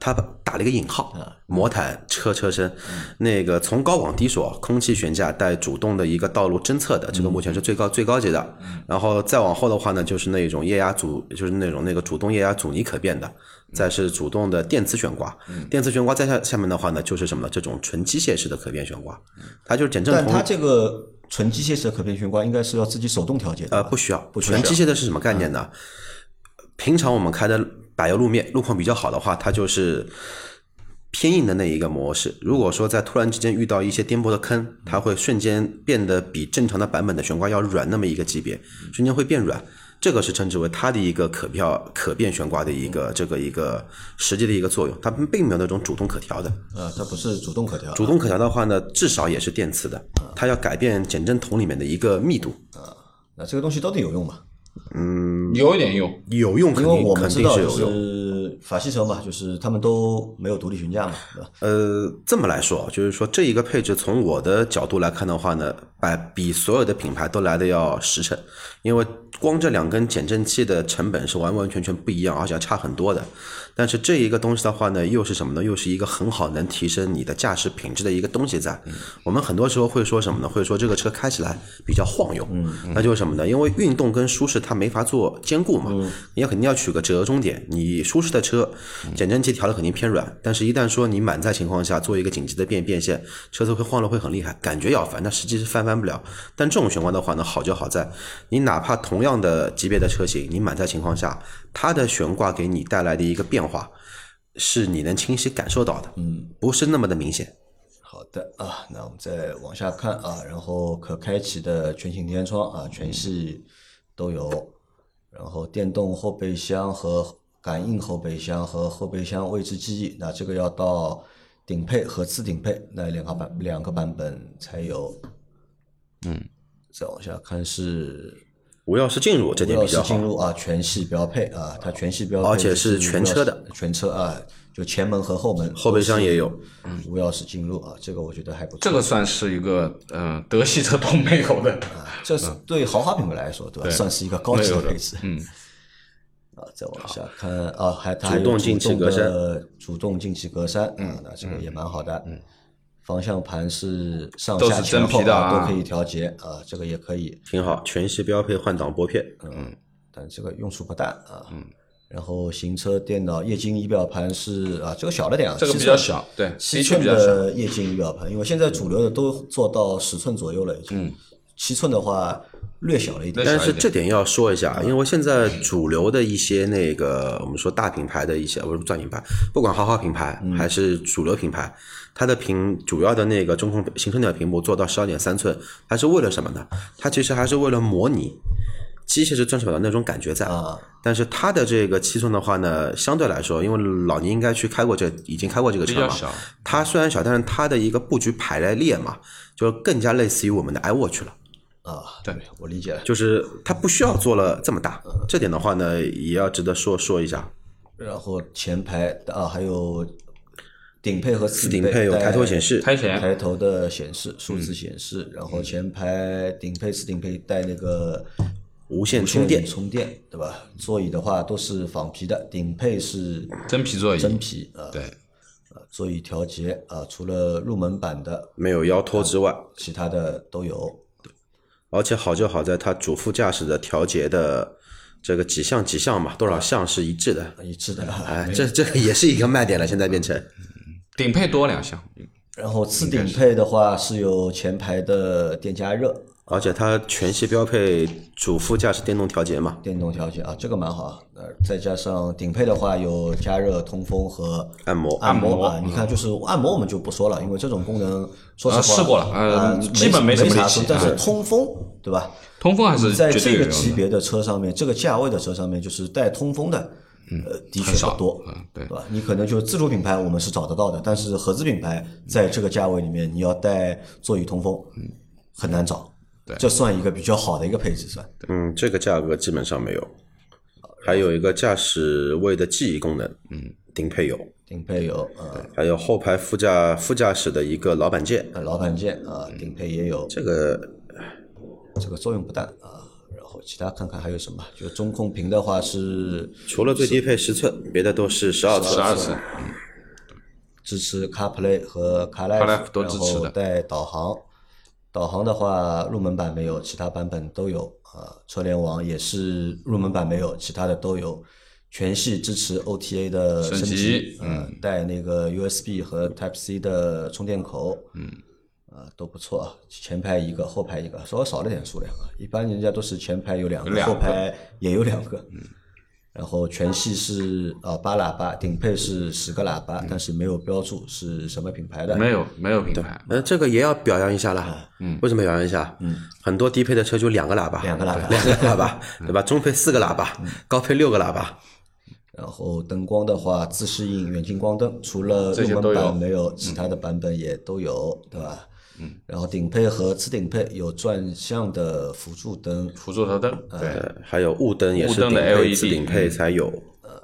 他打了一个引号，魔毯车车身，那个从高往低说，空气悬架带主动的一个道路侦测的，这个目前是最高最高级的。然后再往后的话呢，就是那种液压阻，就是那种那个主动液压阻尼可变的，再是主动的电磁悬挂。电磁悬挂再下下面的话呢，就是什么呢？这种纯机械式的可变悬挂，它就是减震但它这个纯机械式的可变悬挂应该是要自己手动调节的，呃，不需要，不需要。纯机械的是什么概念呢？平常我们开的柏油路面，路况比较好的话，它就是偏硬的那一个模式。如果说在突然之间遇到一些颠簸的坑，它会瞬间变得比正常的版本的悬挂要软那么一个级别，瞬间会变软。这个是称之为它的一个可调可变悬挂的一个这个一个实际的一个作用，它并没有那种主动可调的。呃，它不是主动可调，主动可调的话呢，至少也是电磁的，它要改变减震筒里面的一个密度，啊那这个东西到底有用吗？有一点用，有用肯因为我定肯们知道就定是有用。法系车嘛，就是他们都没有独立悬架嘛，对吧？呃，这么来说，就是说这一个配置，从我的角度来看的话呢，百比所有的品牌都来的要实诚，因为光这两根减震器的成本是完完全全不一样，而且差很多的。但是这一个东西的话呢，又是什么呢？又是一个很好能提升你的驾驶品质的一个东西在。我们很多时候会说什么呢？会说这个车开起来比较晃悠，那就是什么呢？因为运动跟舒适它没法做兼顾嘛，你要肯定要取个折中点。你舒适的车，减震器调的肯定偏软，但是一旦说你满载情况下做一个紧急的变变线，车子会晃的会很厉害，感觉要翻，但实际是翻翻不了。但这种悬挂的话呢，好就好在你哪怕同样的级别的车型，你满载情况下，它的悬挂给你带来的一个变化，是你能清晰感受到的，嗯，不是那么的明显。好的啊，那我们再往下看啊，然后可开启的全景天窗啊，全系都有，然后电动后备箱和感应后备箱和后备箱位置记忆，那这个要到顶配和次顶配那两个版两个版本才有。嗯，再往下看是无钥匙进入这点无钥比较好，匙进入啊，全系标配啊，它全系标配，而且是全车的，全车啊，就前门和后门，后备箱也有，无钥匙进入啊，这个我觉得还不错。这个算是一个嗯、呃德系车都没有的。这是对豪华品牌来说，对吧？算是一个高级的配置。嗯，啊，再往下看啊，还它有主动进气格栅主动进气格栅，嗯，那这个也蛮好的。嗯，方向盘是上下前后都可以调节啊，这个也可以，挺好，全系标配换挡拨片，嗯但这个用处不大啊。嗯。然后行车电脑液晶仪表盘是啊，这个小了点啊，这个比较小，对，七寸的确比较小。的液晶仪表盘，因为现在主流的都做到十寸左右了，已经。七寸的话，略小了一点。但是这点要说一下，因为现在主流的一些那个我们说大品牌的一些，不是大品牌，不管豪华品牌还是主流品牌，它的屏主要的那个中控行车电脑屏幕做到十二点三寸，它是为了什么呢？它其实还是为了模拟机械式转手的那种感觉在。啊，但是它的这个七寸的话呢，相对来说，因为老倪应该去开过这，已经开过这个车嘛，比较小，它虽然小，但是它的一个布局排列嘛，就更加类似于我们的 iWatch 了。啊，对，我理解了。就是它不需要做了这么大，这点的话呢，也要值得说说一下。然后前排啊，还有顶配和次顶配有抬头显示，抬头的显示数字显示，然后前排顶配、次顶配带那个无线充电，充电对吧？座椅的话都是仿皮的，顶配是真皮座椅，真皮啊。对，啊，座椅调节啊，除了入门版的，没有腰托之外，其他的都有。而且好就好在它主副驾驶的调节的这个几项几项嘛，多少项是一致的。一致的，哎，这这个也是一个卖点了，现在变成。顶配多两项，然后次顶配的话是有前排的电加热、而且它全系标配主副驾驶电动调节嘛，电动调节啊，这个蛮好啊。呃，再加上顶配的话有加热、通风和按摩按摩摩啊。你看，就是按摩我们就不说了，因为这种功能说实话啊试过了呃啊基本没什么啥力气但是啊通风对吧？通风还是在这个级。别的车上面，这个价位的车上面，就是带通风的，呃，的确少不多，嗯对吧？你可能就自主品牌我们是找得到的，但是合资品牌在这个价位里面，你要带座椅通风，很难找。对。这算一个比较好的一个配置算。嗯，这个价格基本上没有。还有一个驾驶位的记忆功能，嗯，顶配有，顶配有呃。还有后排副驾副驾驶的一个老板键，呃老板键啊，顶配也有，这个这个作用不大啊。然后其他看看还有什么，就中控屏的话是除了最低配十寸，别的都是十二寸。十二寸，支持 CarPlay 和 CarLife，CarLife 都支持的。然后带导航。导航的话，入门版没有，其他版本都有啊。车联网也是入门版没有，其他的都有。全系支持 OTA 的升级级，嗯，带那个 USB 和 Type C 的充电口，嗯，啊都不错啊。前排一个，后排一个，稍微少了点数量啊。一般人家都是前排有两个，有两个后排也有两个，嗯。然后全系是呃八喇叭，顶配是十个喇叭，但是没有标注是什么品牌的。没有没有品牌，那，这个也要表扬一下了。嗯，为什么表扬一下？嗯，很多低配的车就两个喇叭，两个喇叭两个喇叭，对吧？中配四个喇叭，高配六个喇叭。然后灯光的话，自适应远近光灯，除了入门这些都有版没有，其他的版本也都有，对吧？嗯。然后顶配和次顶配有转向的辅助灯，辅助头灯，对，呃，还有雾灯也是顶配 LED 次顶配才有。呃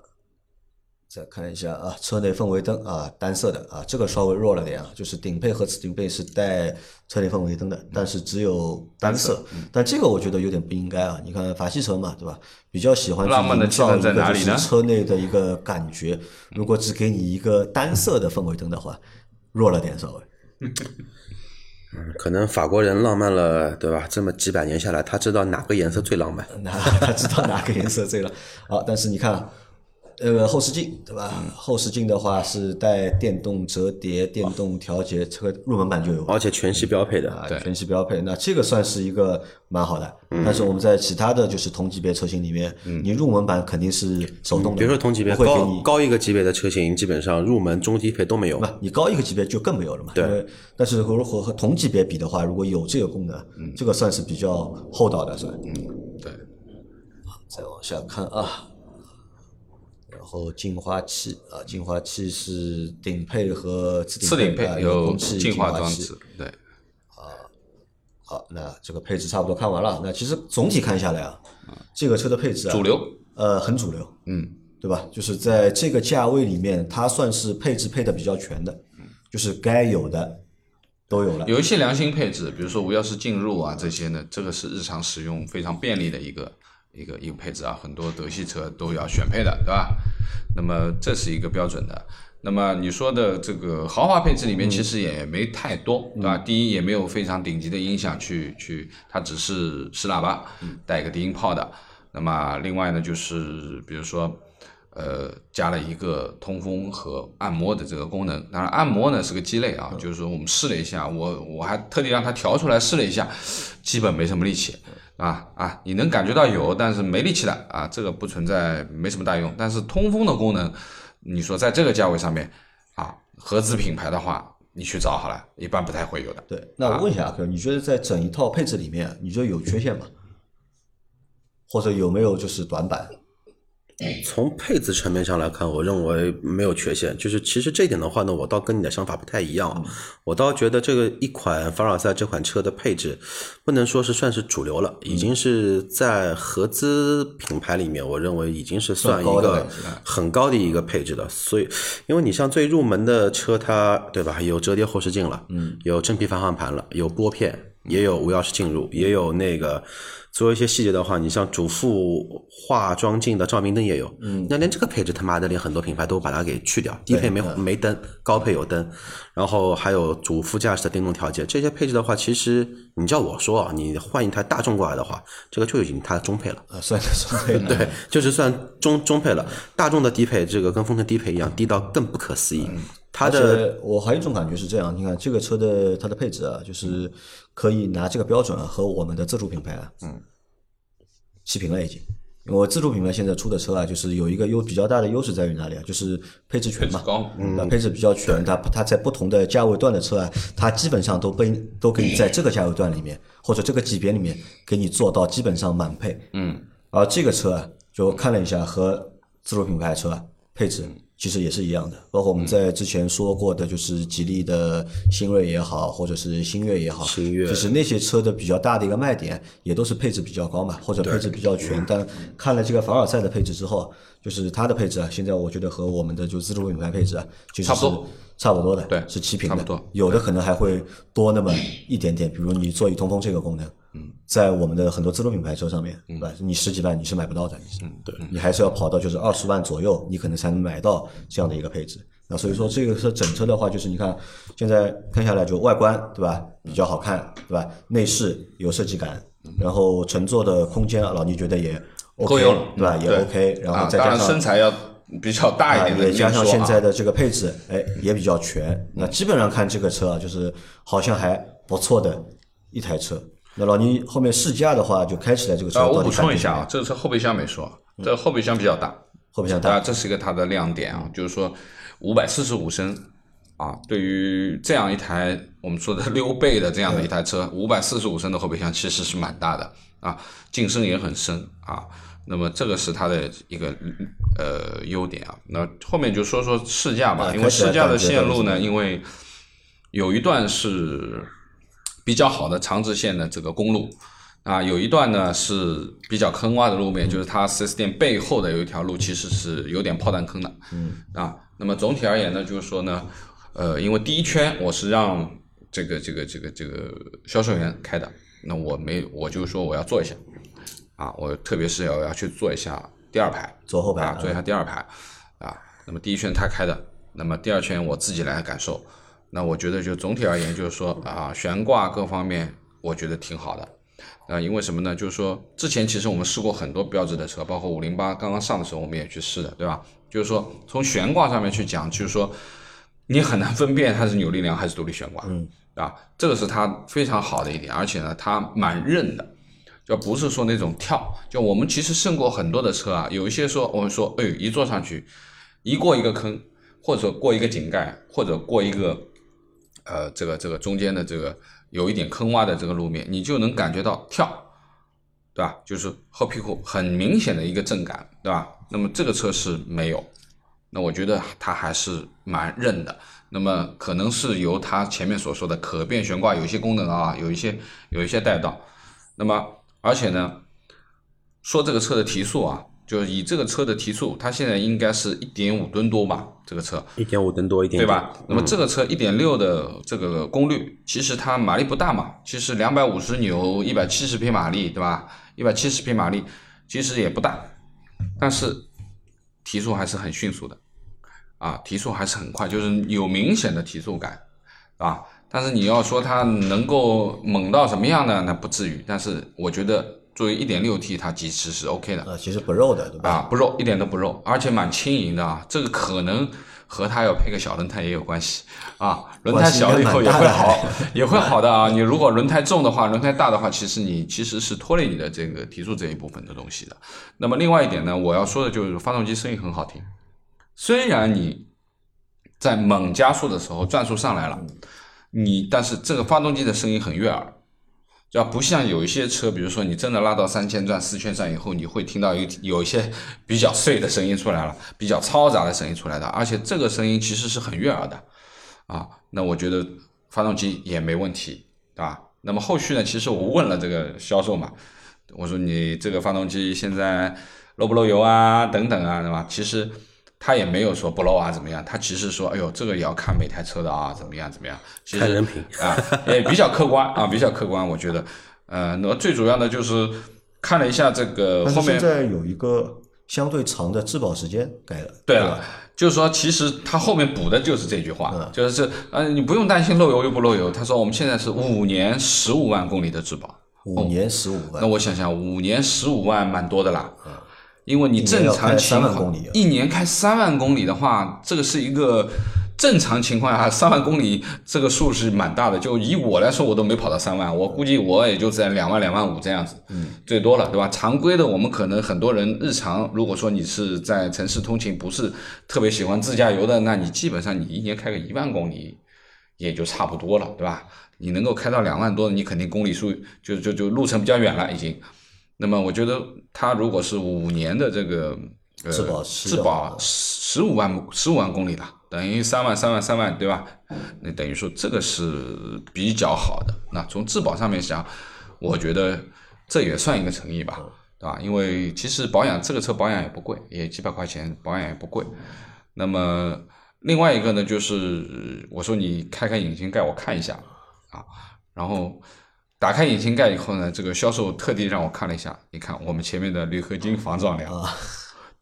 再看一下啊，车内氛围灯啊，单色的啊，这个稍微弱了点啊，就是顶配和次顶配是带车内氛围灯的，但是只有单色。但这个我觉得有点不应该啊，你看法系车嘛，对吧？比较喜欢营造一个在哪里呢就是车内的一个感觉。如果只给你一个单色的氛围灯的话，弱了点稍微。可能法国人浪漫了，对吧？这么几百年下来，他知道哪个颜色最浪漫。他知道哪个颜色最了。好，但是你看，呃，后视镜对吧？后视镜的话是带电动折叠、电动调节，这个入门版就有。而且全系标配的，啊，全系标配，那这个算是一个蛮好的。但是我们在其他的就是同级别车型里面，你入门版肯定是手动的，比如说同级别会给你高一个级别的车型，基本上入门、中低配都没有。那你高一个级别就更没有了嘛。对因为但是如果和同级别比的话，如果有这个功能，这个算是比较厚道的，算。嗯对，好再往下看啊，然后净化器啊，净化器是顶配和次次顶配啊有有空气净化装置，对，啊好，那这个配置差不多看完了。那其实总体看下来啊，这个车的配置啊，主流，呃，很主流，嗯，对吧？就是在这个价位里面，它算是配置配的比较全的，就是该有的都有了。有一些良心配置，比如说无钥匙进入啊这些呢，这个是日常使用非常便利的一个一个一个配置啊，很多德系车都要选配的，对吧？那么这是一个标准的。那么你说的这个豪华配置里面其实也没太多，对吧？第一也没有非常顶级的音响去去，它只是十喇叭带一个低音炮的。那么另外呢，就是比如说。呃，加了一个通风和按摩的这个功能。当然，按摩呢是个鸡肋啊，就是说我们试了一下，我我还特地让它调出来试了一下，基本没什么力气。啊啊，你能感觉到有，但是没力气的啊，这个不存在，没什么大用。但是通风的功能，你说在这个价位上面啊，合资品牌的话，你去找好了，一般不太会有的。对，那我问一下阿克，你觉得在整一套配置里面，你觉得有缺陷吗？或者有没有就是短板？从配置层面上来看，我认为没有缺陷。就是其实这一点的话呢，我倒跟你的想法不太一样。我倒觉得这个一款凡尔赛这款车的配置，不能说是算是主流了，已经是在合资品牌里面，我认为已经是算一个很高的一个配置的。所以，因为你像最入门的车，它对吧？有折叠后视镜了，嗯，有真皮方向盘了，有拨片，也有无钥匙进入，也有那个。做一些细节的话，你像主副化妆镜的照明灯也有，嗯，那连这个配置他妈的连很多品牌都把它给去掉，低配没没灯，高配有灯，然后还有主副驾驶的电动调节，这些配置的话，其实你叫我说啊，你换一台大众过来的话，这个就已经它的中配了，啊，算是中配，对，就是算中中配了。大众的低配这个跟丰田低配一样，低到更不可思议。它的我还有一种感觉是这样，你看这个车的它的配置啊，就是可以拿这个标准和我们的自主品牌啊，嗯，齐平了已经。因为自主品牌现在出的车啊，就是有一个优比较大的优势在于哪里啊？就是配置全嘛，嗯，配置比较全，它它在不同的价位段的车啊，它基本上都被都可以在这个价位段里面或者这个级别里面给你做到基本上满配，嗯，而这个车啊，就看了一下和自主品牌车啊配置。其实也是一样的，包括我们在之前说过的，就是吉利的新锐也好，或者是星越也好，星越就是那些车的比较大的一个卖点，也都是配置比较高嘛，或者配置比较全。但看了这个凡尔赛的配置之后，就是它的配置啊，现在我觉得和我们的就自主品牌配置啊，其实是差不多的，对，是齐平的，差不多。有的可能还会多那么一点点，比如你座椅通风这个功能。在我们的很多自主品牌车上面，对吧？你十几万你是买不到的，嗯，对，你还是要跑到就是二十万左右，你可能才能买到这样的一个配置。那所以说这个车整车的话，就是你看现在看下来就外观对吧比较好看，对吧？内饰有设计感，然后乘坐的空间老倪觉得也够用了，对吧？也 OK，然后再加上身材要比较大一点，也加上现在的这个配置，哎，也比较全。那基本上看这个车啊，就是好像还不错的一台车。那老倪后面试驾的话，就开起来这个车。啊，我补充一下啊，这个车后备箱没说，这个后备箱比较大，后备箱大，这是一个它的亮点啊，就是说五百四十五升啊，对于这样一台我们说的溜背的这样的一台车，五百四十五升的后备箱其实是蛮大的啊，进深也很深啊，那么这个是它的一个呃优点啊。那后面就说说试驾吧，因为试驾的线路呢，因为有一段是。比较好的长直线的这个公路啊，有一段呢是比较坑洼的路面，就是它四 S 店背后的有一条路，其实是有点炮弹坑的。嗯啊，那么总体而言呢，就是说呢，呃，因为第一圈我是让这个这个这个这个销售员开的，那我没我就说我要坐一下啊，我特别是要要去坐一下第二排，坐后排啊，坐一下第二排啊。那么第一圈他开的，那么第二圈我自己来感受。那我觉得就总体而言，就是说啊，悬挂各方面我觉得挺好的，啊，因为什么呢？就是说之前其实我们试过很多标志的车，包括五零八刚刚上的时候我们也去试的，对吧？就是说从悬挂上面去讲，就是说你很难分辨它是扭力梁还是独立悬挂，嗯，啊，这个是它非常好的一点，而且呢它蛮韧的，就不是说那种跳，就我们其实胜过很多的车啊，有一些说我们说，哎，一坐上去一过一个坑，或者过一个井盖，或者过一个。呃，这个这个中间的这个有一点坑洼的这个路面，你就能感觉到跳，对吧？就是后屁股很明显的一个震感，对吧？那么这个车是没有，那我觉得它还是蛮韧的。那么可能是由它前面所说的可变悬挂有一些功能啊，有一些有一些带到。那么而且呢，说这个车的提速啊。就是以这个车的提速，它现在应该是一点五吨多吧？这个车一点五吨多一点，对吧？那么这个车一点六的这个功率，其实它马力不大嘛，其实两百五十牛，一百七十匹马力，对吧？一百七十匹马力其实也不大，但是提速还是很迅速的，啊，提速还是很快，就是有明显的提速感，啊，但是你要说它能够猛到什么样呢？那不至于，但是我觉得。作为一点六 T，它其实是 OK 的啊，其实不肉的，对吧？啊，不肉，一点都不肉，而且蛮轻盈的啊。这个可能和它要配个小轮胎也有关系啊。轮胎小了以后也会好，也会好的啊。你如果轮胎重的话，轮胎大的话，其实你其实是拖累你的这个提速这一部分的东西的。那么另外一点呢，我要说的就是发动机声音很好听，虽然你在猛加速的时候转速上来了，你但是这个发动机的声音很悦耳。要不像有一些车，比如说你真的拉到三千转、四千转以后，你会听到有有一些比较碎的声音出来了，比较嘈杂的声音出来的，而且这个声音其实是很悦耳的，啊，那我觉得发动机也没问题，对吧？那么后续呢，其实我问了这个销售嘛，我说你这个发动机现在漏不漏油啊，等等啊，对吧？其实他也没有说不漏啊，怎么样？他其实说，哎呦，这个也要看每台车的啊，怎么样怎么样？其实看人品啊，也比较客观啊，比较客观，我觉得，呃，那么最主要的就是看了一下这个后面现在有一个相对长的质保时间改了，对了，就是说，其实他后面补的就是这句话，嗯就是呃，你不用担心漏油又不漏油。他说我们现在是五年十五万公里的质保，五年十五万那，我想想，五年十五万蛮多的啦，因为你正常情况一年开三万公里的话，这个是一个正常情况下三万公里这个数是蛮大的。就以我来说，我都没跑到三万，我估计我也就在两万两万五这样子，嗯，最多了，对吧？常规的我们可能很多人日常，如果说你是在城市通勤，不是特别喜欢自驾游的，那你基本上你一年开个一万公里。也就差不多了，对吧？你能够开到两万多，你肯定公里数就就就路程比较远了，已经。那么我觉得他如果是五年的这个呃质保质保十五万十五万公里了，等于三万三万三万，对吧？那等于说这个是比较好的。那从质保上面讲，我觉得这也算一个诚意吧，对吧？因为其实保养这个车保养也不贵，也几百块钱，保养也不贵。那么另外一个呢，就是我说你开开引擎盖，我看一下啊，然后打开引擎盖以后呢，这个销售特地让我看了一下，你看我们前面的铝合金防撞梁。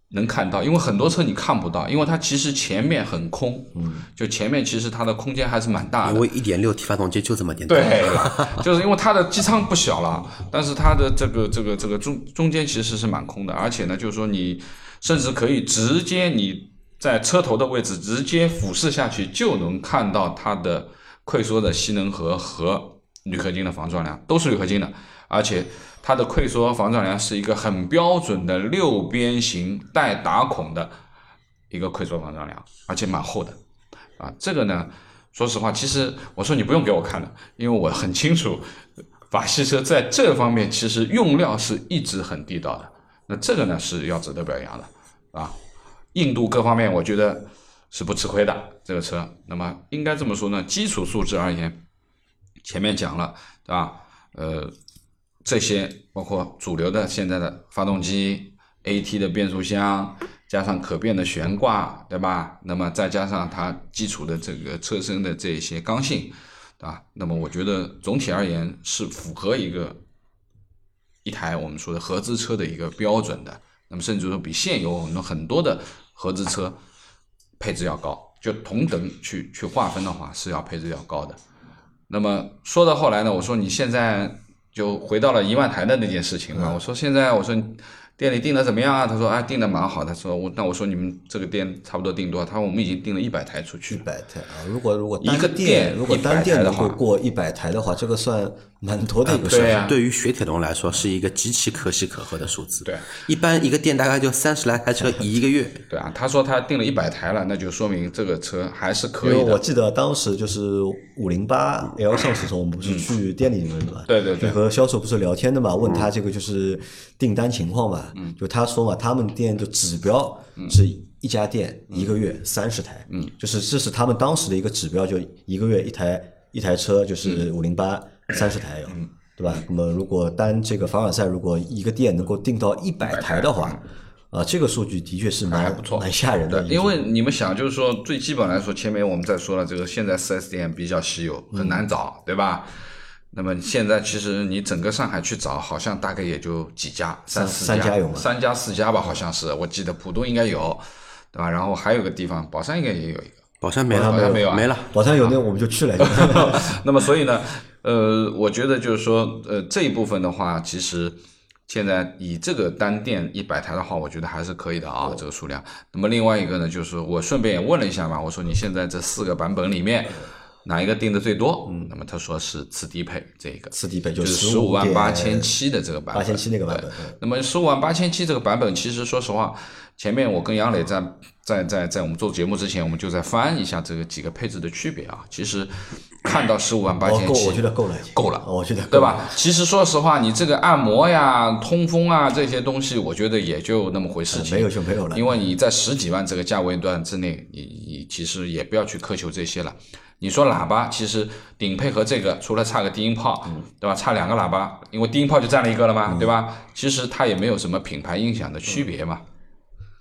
能看到，因为很多车你看不到，因为它其实前面很空，嗯，就前面其实它的空间还是蛮大的因，为一点六 T 发动机就这么点大，对，就是因为它的机舱不小了，但是它的这个这个这个中中间其实是蛮空的，而且呢，就是说你甚至可以直接你在车头的位置直接俯视下去，就能看到它的溃缩的吸能盒和铝合金的防撞梁，都是铝合金的，而且它的溃缩防撞梁是一个很标准的六边形带打孔的一个溃缩防撞梁，而且蛮厚的。啊，这个呢，说实话，其实我说你不用给我看的，因为我很清楚，法系车在这方面其实用料是一直很地道的。那这个呢是要值得表扬的啊，硬度各方面我觉得是不吃亏的这个车。那么应该这么说呢，基础素质而言，前面讲了对吧？呃，这些包括主流的现在的发动机、AT 的变速箱，加上可变的悬挂，对吧？那么再加上它基础的这个车身的这些刚性，对吧，那么我觉得总体而言是符合一个一台我们说的合资车的一个标准的。那么甚至说比现有我们很多的合资车配置要高，就同等去去划分的话是要配置要高的。那么说到后来呢，我说你现在就回到了一万台的那件事情嘛。我说现在我说店里订的怎么样啊？他说啊订的蛮好。他说我那我说你们这个店差不多订多少？他说我们已经订了一百台出去一。百台啊！如果如果一个店如果单店的话够过一百台的话，这个算蛮多的一个数字。对啊对于雪铁龙来说是一个极其可喜可贺的数字。对，一般一个店大概就三十来台车 一个月。对啊，他说他订了一百台了，那就说明这个车还是可以的。因为我记得当时就是五零八 L 上市的时候，我们不是去店里面嘛，嗯对对对就和销售不是聊天的嘛，问他这个就是订单情况嘛，嗯。就他说嘛，他们店的指标是一家店一个月三十台，嗯，就是这是他们当时的一个指标，就一个月一台一台车就是嗯。五零八三十台有，对吧？那么如果单这个凡尔赛，如果一个店能够订到一百台的话，啊，这个数据的确是蛮不错。蛮吓人的因为你们想，就是说最基本来说，前面我们在说了，这个现在 4S 店比较稀有，很难找，对吧？那么现在其实你整个上海去找，好像大概也就几家，三三四三家有吗三家四家吧，好像是，我记得浦东应该有，对吧？然后还有个地方，宝山应该也有一个。宝山没了，宝山没有啊没了。宝山有那我们就去了，那么所以呢，呃，我觉得就是说，呃，这一部分的话，其实现在以这个单店一百台的话，我觉得还是可以的啊，这个数量。那么另外一个呢，就是我顺便也问了一下嘛，我说你现在这四个版本里面哪一个定的最多？嗯，那么他说是次低配这个，次低配就就是十十五万八千七的这个版本，八千七那个版本。那么十五万八千七这个版本，其实说实话，前面我跟杨磊在在在在我们做节目之前，我们就在翻一下这个几个配置的区别啊。其实看到十五万八千七，我觉得够了，够了我觉得够了？对吧？其实说实话，你这个按摩呀、通风啊这些东西，我觉得也就那么回事情。没有就没有了，因为你在十几万这个价位段之内，你你其实也不要去苛求这些了。你说喇叭，其实顶配和这个除了差个低音炮，对吧？差两个喇叭，因为低音炮就占了一个了嘛，对吧？其实它也没有什么品牌音响的区别嘛。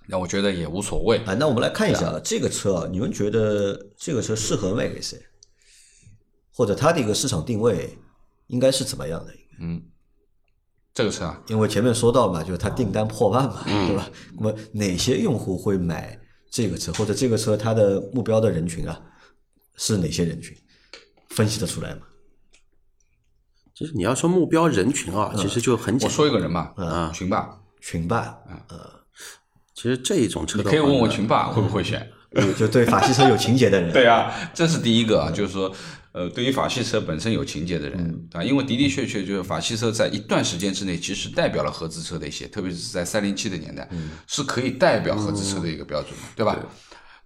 那我觉得也无所谓。啊，那我们来看一下啊，这个车啊，你们觉得这个车适合卖给谁？或者它的一个市场定位应该是怎么样的？嗯这个车啊，因为前面说到嘛，就是它订单破万嘛，对吧？那么哪些用户会买这个车，或者这个车它的目标的人群啊是哪些人群？分析得出来吗？其实你要说目标人群啊，其实就很简单。我说一个人嘛，嗯群霸，群霸，其实这一种车你可以问问群霸会不会选。就就对法系车有情节的人，对啊，这是第一个啊，就是说，呃，对于法系车本身有情节的人啊，因为的的确确就是法系车在一段时间之内，其实代表了合资车的一些，特别是在三零七的年代，是可以代表合资车的一个标准，对吧？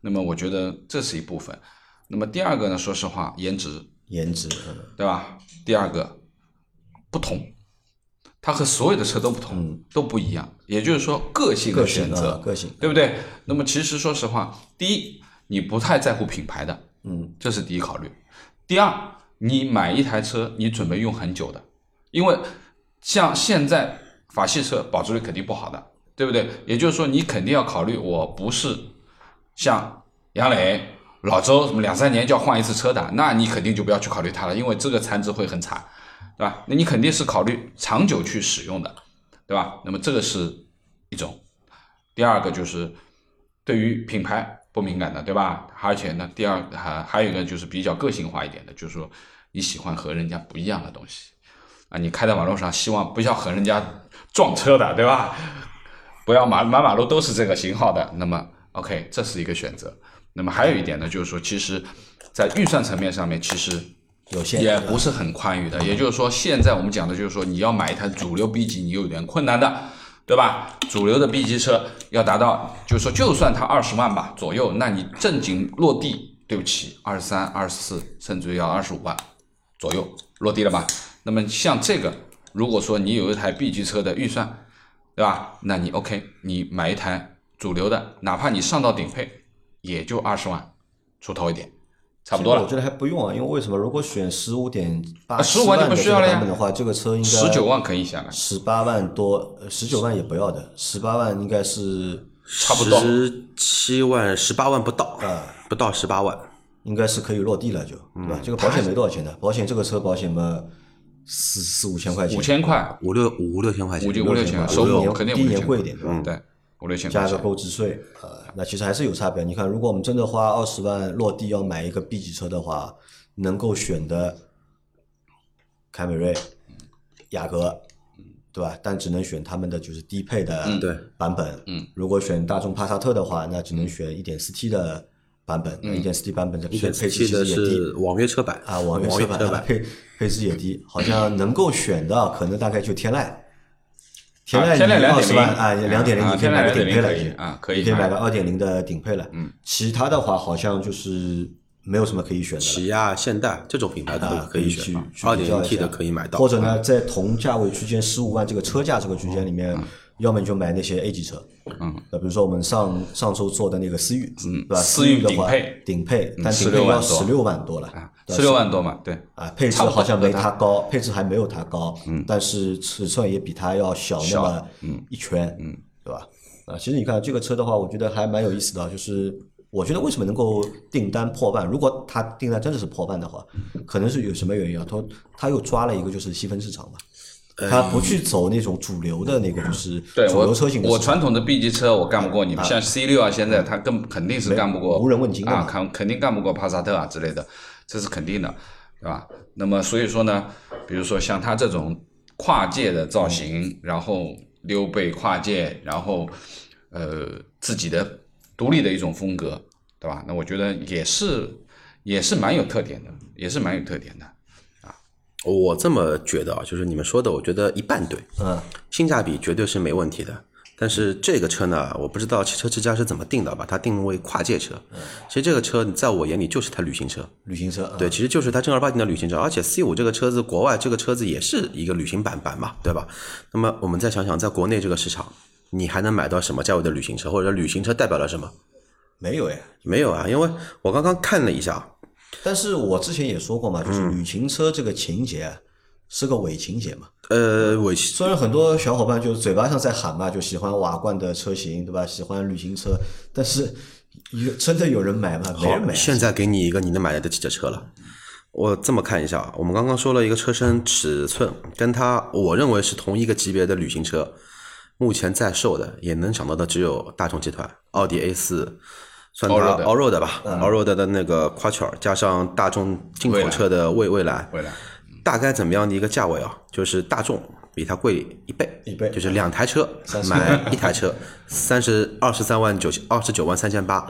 那么我觉得这是一部分。那么第二个呢，说实话，颜值，颜值，嗯。对吧？第二个不同，它和所有的车都不同，都不一样，也就是说个性的选择，啊，个性，对不对？那么其实说实话，第一，你不太在乎品牌的，嗯，这是第一考虑。第二，你买一台车，你准备用很久的，因为像现在法系车保值率肯定不好的，对不对？也就是说，你肯定要考虑，我不是像杨磊、老周什么两三年就要换一次车的，那你肯定就不要去考虑它了，因为这个残值会很惨，对吧？那你肯定是考虑长久去使用的，对吧？那么这个是一种。第二个就是对于品牌不敏感的，对吧？而且呢，第二还还有一个就是比较个性化一点的，就是说你喜欢和人家不一样的东西啊，你开在马路上，希望不要和人家撞车的，对吧？不要马满马路都是这个型号的，那么 OK，这是一个选择。那么还有一点呢，就是说，其实，在预算层面上面，其实有限也不是很宽裕的。也就是说，现在我们讲的就是说，你要买一台主流 B 级，你有点困难的，对吧？主流的 B 级车要达到，就是说，就算它二十万吧左右，那你正经落地，对不起，二十三、二十四，甚至要二十五万左右落地了吧？那么像这个，如果说你有一台 B 级车的预算，对吧？那你 OK，你买一台主流的，哪怕你上到顶配，也就二十万出头一点，差不多了。我觉得还不用啊，因为为什么？如果选十五点八啊15万就不需要了呀版本的话，这个车应该十九万可以下来，十八万多，十九万也不要的，十八万应该是差不多十七万、十八万不到，啊不到十八万。应该是可以落地了就，对吧？这个保险没多少钱的，保险这个车保险嘛四四五千块钱，五千块，五六五六千块钱，五六五六千，块首年第一肯定五六千年贵一点，对吧？对。加个购置税，呃，那其实还是有差别。你看，如果我们真的花二十万落地要买一个 B 级车的话，能够选的凯美瑞、雅阁，对吧？但只能选他们的就是低配的对版本。嗯，如果选大众帕萨特的话，那只能选一点四 T 的版本。一点四 T 版本的配置其实也低是网约车版啊，网约车版约车版配 配置也低，好像能够选的可能大概就天籁。天籁啊天籁你二十万啊，两点零啊你可以买个天籁2.0顶配了啊可以你可以买买个二点零的顶配了。嗯，其他的话好像就是没有什么可以选的了。起亚、现代这种品牌啊，可以去选去，二点 T 的可以买到，或者呢，在同价位区间十五万这个车价这个区间里面，嗯要么你就买那些 A 级车，嗯，那比如说我们上上周做的那个思域，嗯，对吧？思域的话顶配，但顶16配要十六万多了，十六万多嘛，对，啊，配置好像没它它高，配置还没有它高，嗯，但是尺寸也比它要小那么一圈，嗯，对吧？啊，其实你看这个车的话，我觉得还蛮有意思的啊，就是我觉得为什么能够订单破万？如果它订单真的是破万的话，可能是有什么原因啊？它它又抓了一个就是细分市场嘛，它不去走那种主流的那个就是主流车型我传统的 B 级车我干不过你们，像 C 六啊，现在他更肯定是干不过，无人问津啊，肯肯定干不过帕萨特啊之类的，这是肯定的，对吧？那么所以说呢，比如说像他这种跨界的造型，然后溜背跨界，然后呃自己的独立的一种风格，对吧？那我觉得也是也是蛮有特点的，也是蛮有特点的。我这么觉得啊，就是你们说的，我觉得一半对，嗯，性价比绝对是没问题的。但是这个车呢，我不知道汽车之家是怎么定的，把它定位跨界车。其实这个车在我眼里就是台旅行车，旅行车，对，其实就是它正儿八经的旅行车。而且 C 五这个车子，国外这个车子也是一个旅行版版嘛，对吧？那么我们再想想，在国内这个市场，你还能买到什么价位的旅行车，或者旅行车代表了什么？没有哎。没有啊，因为我刚刚看了一下，但是我之前也说过嘛，就是嗯旅行车这个情节啊是个伪情节嘛。呃，伪虽然很多小伙伴就是嘴巴上在喊嘛，就喜欢瓦罐的车型，对吧？喜欢旅行车，但是有真的有人买吗？没人买啊。现在给你一个你能买得起的车了。我这么看一下，我们刚刚说了一个车身尺寸，跟它我认为是同一个级别的旅行车，目前在售的也能想到的只有大众集团奥迪 A 四，算它 Allroad Allroad 吧，Allroad 的那个 Quattro 加上大众进口车的蔚蔚来，未来。大概怎么样的一个价位啊？就是大众比它贵一倍，一倍就是两台车买一台车，三十二十三万九千二十九万三千八。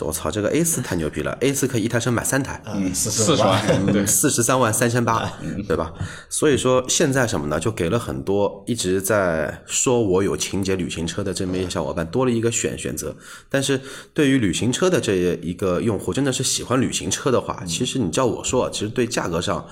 我操，这个 A 四太牛逼了，A 四可以一台车买三台，嗯，四四十十万，对，四十三万三千八，对吧？所以说现在什么呢？就给了很多一直在说我有情节旅行车的这么一些小伙伴多了一个选选择。但是对于旅行车的这一个用户，真的是喜欢旅行车的话，其实你叫我说，其实对价格上。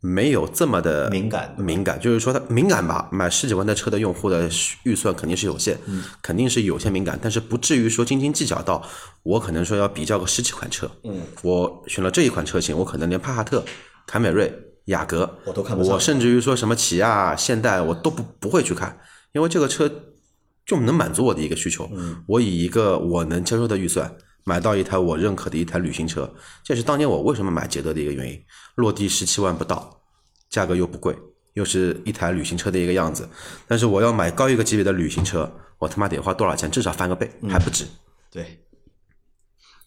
没有这么的敏感敏感就是说它敏感吧，买十几万的车的用户的预算肯定是有限，肯定是有些敏感，但是不至于说斤斤计较到我可能说要比较个十几款车，嗯，我选了这一款车型，我可能连帕萨特、凯美瑞、雅阁我都看不上。我甚至于说什么起亚、现代我都不不会去看，因为这个车就能满足我的一个需求，嗯，我以一个我能接受的预算。买到一台我认可的一台旅行车，这是当年我为什么买捷德的一个原因。落地十七万不到，价格又不贵，又是一台旅行车的一个样子。但是我要买高一个级别的旅行车，我他妈得花多少钱？至少翻个倍，还不止。对，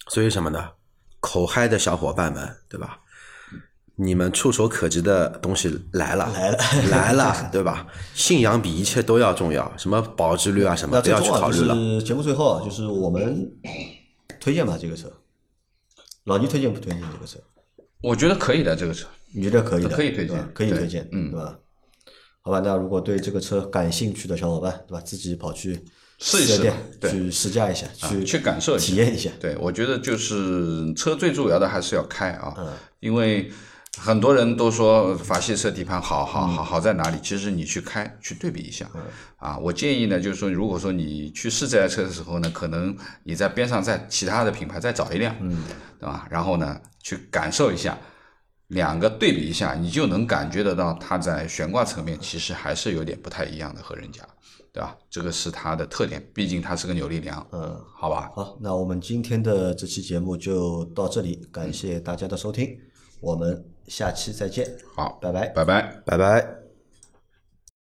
所以什么呢？口嗨的小伙伴们，对吧？你们触手可及的东西来了，来了 来了，对吧？信仰比一切都要重要，什么保值率啊，什么那不要去考虑了。是节目最后啊，就是我们推荐吧这个车，老倪推荐不推荐这个车？我觉得可以的这个车，你觉得可以的？可以推荐可以推荐，嗯对吧？好吧，那如果对这个车感兴趣的小伙伴，对吧？自己跑去试一试对去试驾一下，去去感受一下体验一下。对，我觉得就是车最主要的还是要开啊，嗯因为很多人都说法系车底盘好好好好在哪里？其实你去开去对比一下，啊，我建议呢，就是说，如果说你去试这台车的时候呢，可能你在边上再其他的品牌再找一辆，嗯，对吧？然后呢，去感受一下。两个对比一下，你就能感觉得到它在悬挂层面其实还是有点不太一样的和人家，对吧？这个是它的特点，毕竟它是个扭力梁，嗯，好吧？好，那我们今天的这期节目就到这里，感谢大家的收听，我们下期再见，好，拜拜。拜拜。拜拜。